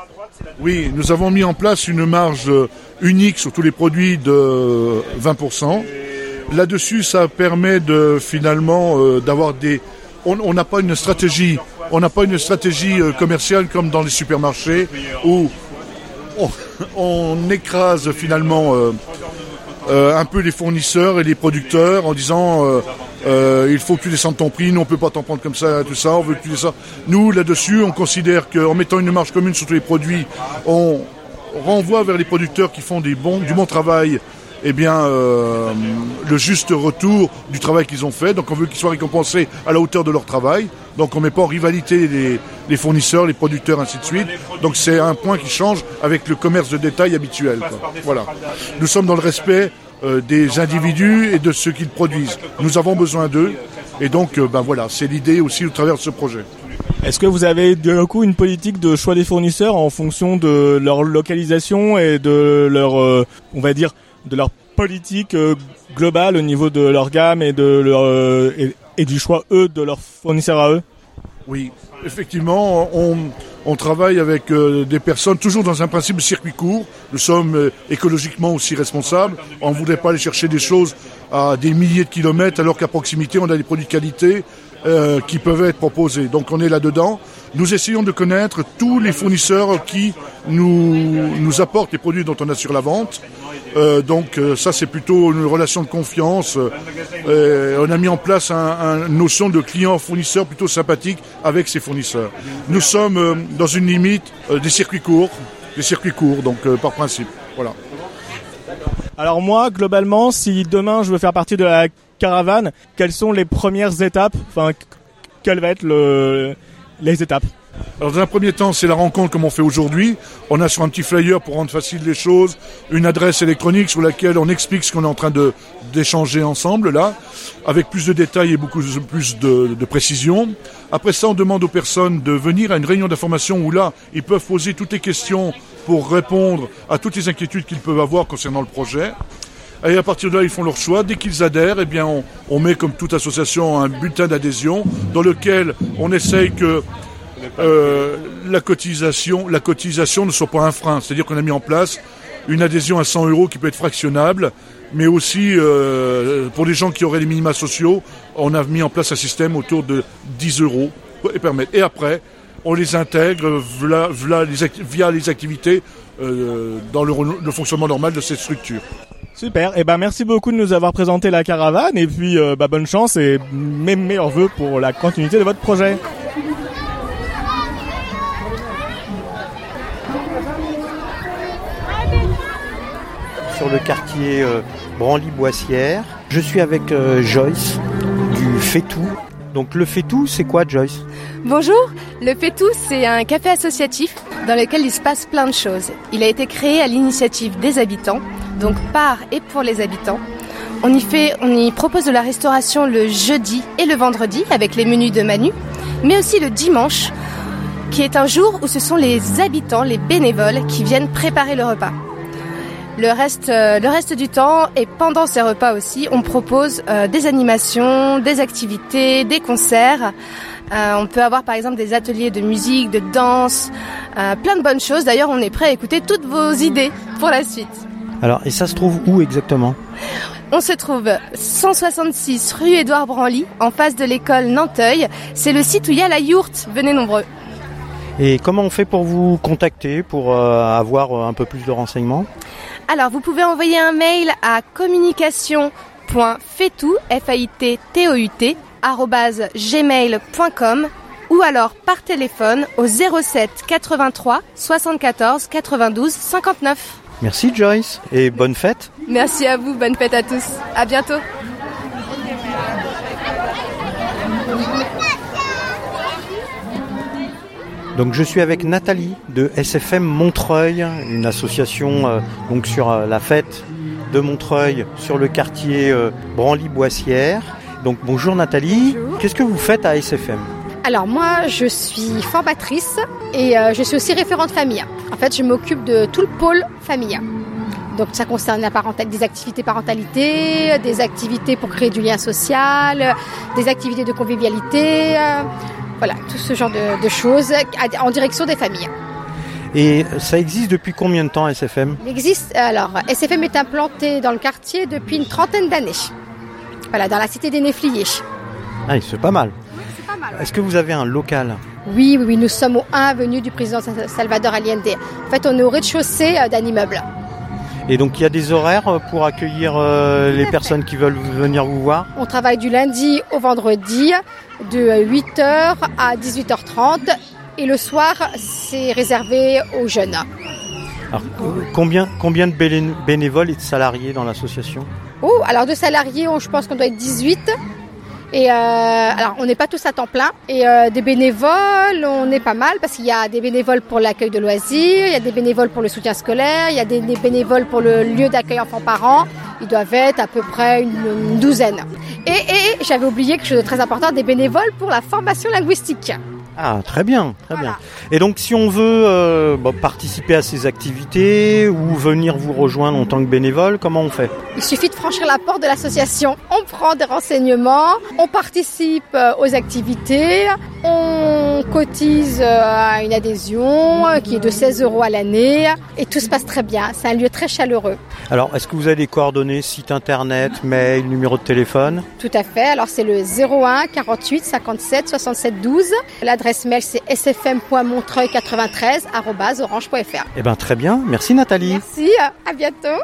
Oui, nous avons mis en place une marge euh, unique sur tous les produits de 20%. Là-dessus, ça permet de finalement euh, d'avoir des. On on n'a pas une stratégie, on n'a pas une stratégie euh, commerciale comme dans les supermarchés où on, on écrase finalement euh, euh, un peu les fournisseurs et les producteurs en disant euh, euh, il faut que tu descendes ton prix, nous on peut pas t'en prendre comme ça, tout ça, on veut que tu descendes. Nous là-dessus, on considère qu'en mettant une marge commune sur tous les produits, on renvoie vers les producteurs qui font du bon travail eh bien, le juste retour du travail qu'ils ont fait. Donc on veut qu'ils soient récompensés à la hauteur de leur travail. Donc on ne met pas en rivalité les, les fournisseurs, les producteurs, ainsi de suite. Donc c'est un point qui change avec le commerce de détail habituel. quoi. Voilà. Nous sommes dans le respect euh, des individus et de ce qu'ils produisent. Nous avons besoin d'eux Et donc, euh, ben voilà, c'est l'idée aussi au travers de ce projet. Est-ce que vous avez du coup une politique de choix des fournisseurs en fonction de leur localisation et de leur, euh, on va dire, de leur politique euh, globale au niveau de leur gamme et de leur euh, et du choix eux de leurs fournisseurs à eux Oui, effectivement, on, on travaille avec euh, des personnes toujours dans un principe de circuit court. Nous sommes euh, écologiquement aussi responsables. On ne voudrait pas aller chercher des choses à des milliers de kilomètres alors qu'à proximité on a des produits de qualité euh, qui peuvent être proposés. Donc on est là-dedans. Nous essayons de connaître tous les fournisseurs qui nous, nous apportent les produits dont on assure la vente. Euh, donc euh, ça c'est plutôt une relation de confiance. Euh, on a mis en place un- une notion de client-fournisseur plutôt sympathique avec ces fournisseurs. Nous sommes euh, dans une limite euh, des circuits courts, des circuits courts donc par principe. Voilà. Alors moi, globalement, si demain je veux faire partie de la caravane, quelles sont les premières étapes Enfin, qu- quelles vont être le, les étapes? Alors dans un premier temps, c'est la rencontre comme on fait aujourd'hui. On a sur un petit flyer pour rendre facile les choses une adresse électronique sur laquelle on explique ce qu'on est en train d'échanger ensemble là, avec plus de détails et beaucoup plus de, de précision. Après ça, on demande aux personnes de venir à une réunion d'information où là, ils peuvent poser toutes les questions pour répondre à toutes les inquiétudes qu'ils peuvent avoir concernant le projet. Et à partir de là, ils font leur choix. Dès qu'ils adhèrent, eh bien, on, on met, comme toute association, un bulletin d'adhésion dans lequel on essaye que euh, la cotisation, la cotisation ne soit pas un frein. C'est-à-dire qu'on a mis en place une adhésion à 100 euros qui peut être fractionnable, mais aussi euh, pour les gens qui auraient les minima sociaux, on a mis en place un système autour de 10 euros et permettre. Et après, on les intègre via, via les, activités euh, dans le, le fonctionnement normal de cette structure. Super. Et ben merci beaucoup de nous avoir présenté la caravane et puis euh, bah, bonne chance et mes meilleurs vœux pour la continuité de votre projet. sur le quartier euh, Branly-Boissière. Je suis avec euh, Joyce du Fétou. Donc le Fétou, c'est quoi Joyce? Bonjour, le Fétou, c'est un café associatif dans lequel il se passe plein de choses. Il a été créé à l'initiative des habitants, donc par et pour les habitants. On y, fait, on y propose de la restauration le jeudi et le vendredi avec les menus de Manu, mais aussi le dimanche, qui est un jour où ce sont les habitants, les bénévoles, qui viennent préparer le repas. Le reste, euh, le reste du temps et pendant ces repas aussi, on propose euh, des animations, des activités, des concerts. Euh, on peut avoir par exemple des ateliers de musique, de danse, euh, plein de bonnes choses. D'ailleurs, on est prêt à écouter toutes vos idées pour la suite. Alors, et ça se trouve où exactement? On se trouve 166 rue Édouard Branly, en face de l'école Nanteuil. C'est le site où il y a la yourte. Venez nombreux. Et comment on fait pour vous contacter, pour euh, avoir un peu plus de renseignements? Alors, vous pouvez envoyer un mail à communication.faitout, F-A-I-T-T-O-U-T, arobase gmail.com ou alors par téléphone au 07 83 74 92 59. Merci Joyce et bonne fête. Merci à vous, bonne fête à tous. À bientôt. Donc je suis avec Nathalie de SFM Montreuil, une association euh, donc sur euh, la fête de Montreuil sur le quartier euh, Branly-Boissière. Donc bonjour Nathalie, qu'est-ce que vous faites à SFM Alors moi, je suis formatrice et euh, je suis aussi référente famille. En fait, je m'occupe de tout le pôle famille. Donc ça concerne la des activités parentalité, des activités pour créer du lien social, des activités de convivialité, euh, voilà, tout ce genre de, de choses en direction des familles. Et ça existe depuis combien de temps SFM Il existe, alors, SFM est implanté dans le quartier depuis une trentaine d'années. Voilà, dans la cité des Néfliers. Ah, c'est pas mal. Est-ce que vous avez un local Oui, oui, oui, nous sommes au 1 avenue du président Sa- Salvador Allende. En fait, on est au rez-de-chaussée euh, d'un immeuble. Et donc il y a des horaires euh, pour accueillir euh, les personnes qui veulent venir vous voir? On travaille du lundi au vendredi de 8h à 18h30 et le soir, c'est réservé aux jeunes. Alors, combien, combien de béné- bénévoles et de salariés dans l'association? Oh, alors de salariés, je pense qu'on doit être 18. Et euh, alors, on n'est pas tous à temps plein. Et euh, des bénévoles, on est pas mal parce qu'il y a des bénévoles pour l'accueil de loisirs, il y a des bénévoles pour le soutien scolaire, il y a des, bénévoles pour le lieu d'accueil enfants-parents. Ils doivent être à peu près une, une douzaine. Et, et j'avais oublié quelque chose de très important, des bénévoles pour la formation linguistique. Ah, très bien, très bien. Et donc, si on veut euh, bah, participer à ces activités ou venir vous rejoindre en tant que bénévole, comment on fait? Il suffit de franchir la porte de l'association, on prend des renseignements, on participe euh, aux activités, on cotise euh, à une adhésion qui est de 16 euros à l'année et tout se passe très bien. C'est un lieu très chaleureux. Alors, est-ce que vous avez des coordonnées, site internet, mail, numéro de téléphone? Tout à fait. Alors c'est le 01 48 57 67 12. L'adresse mail c'est sfm.montreuil93 orange.fr. Eh ben, très bien. Merci Nathalie. Merci, à bientôt.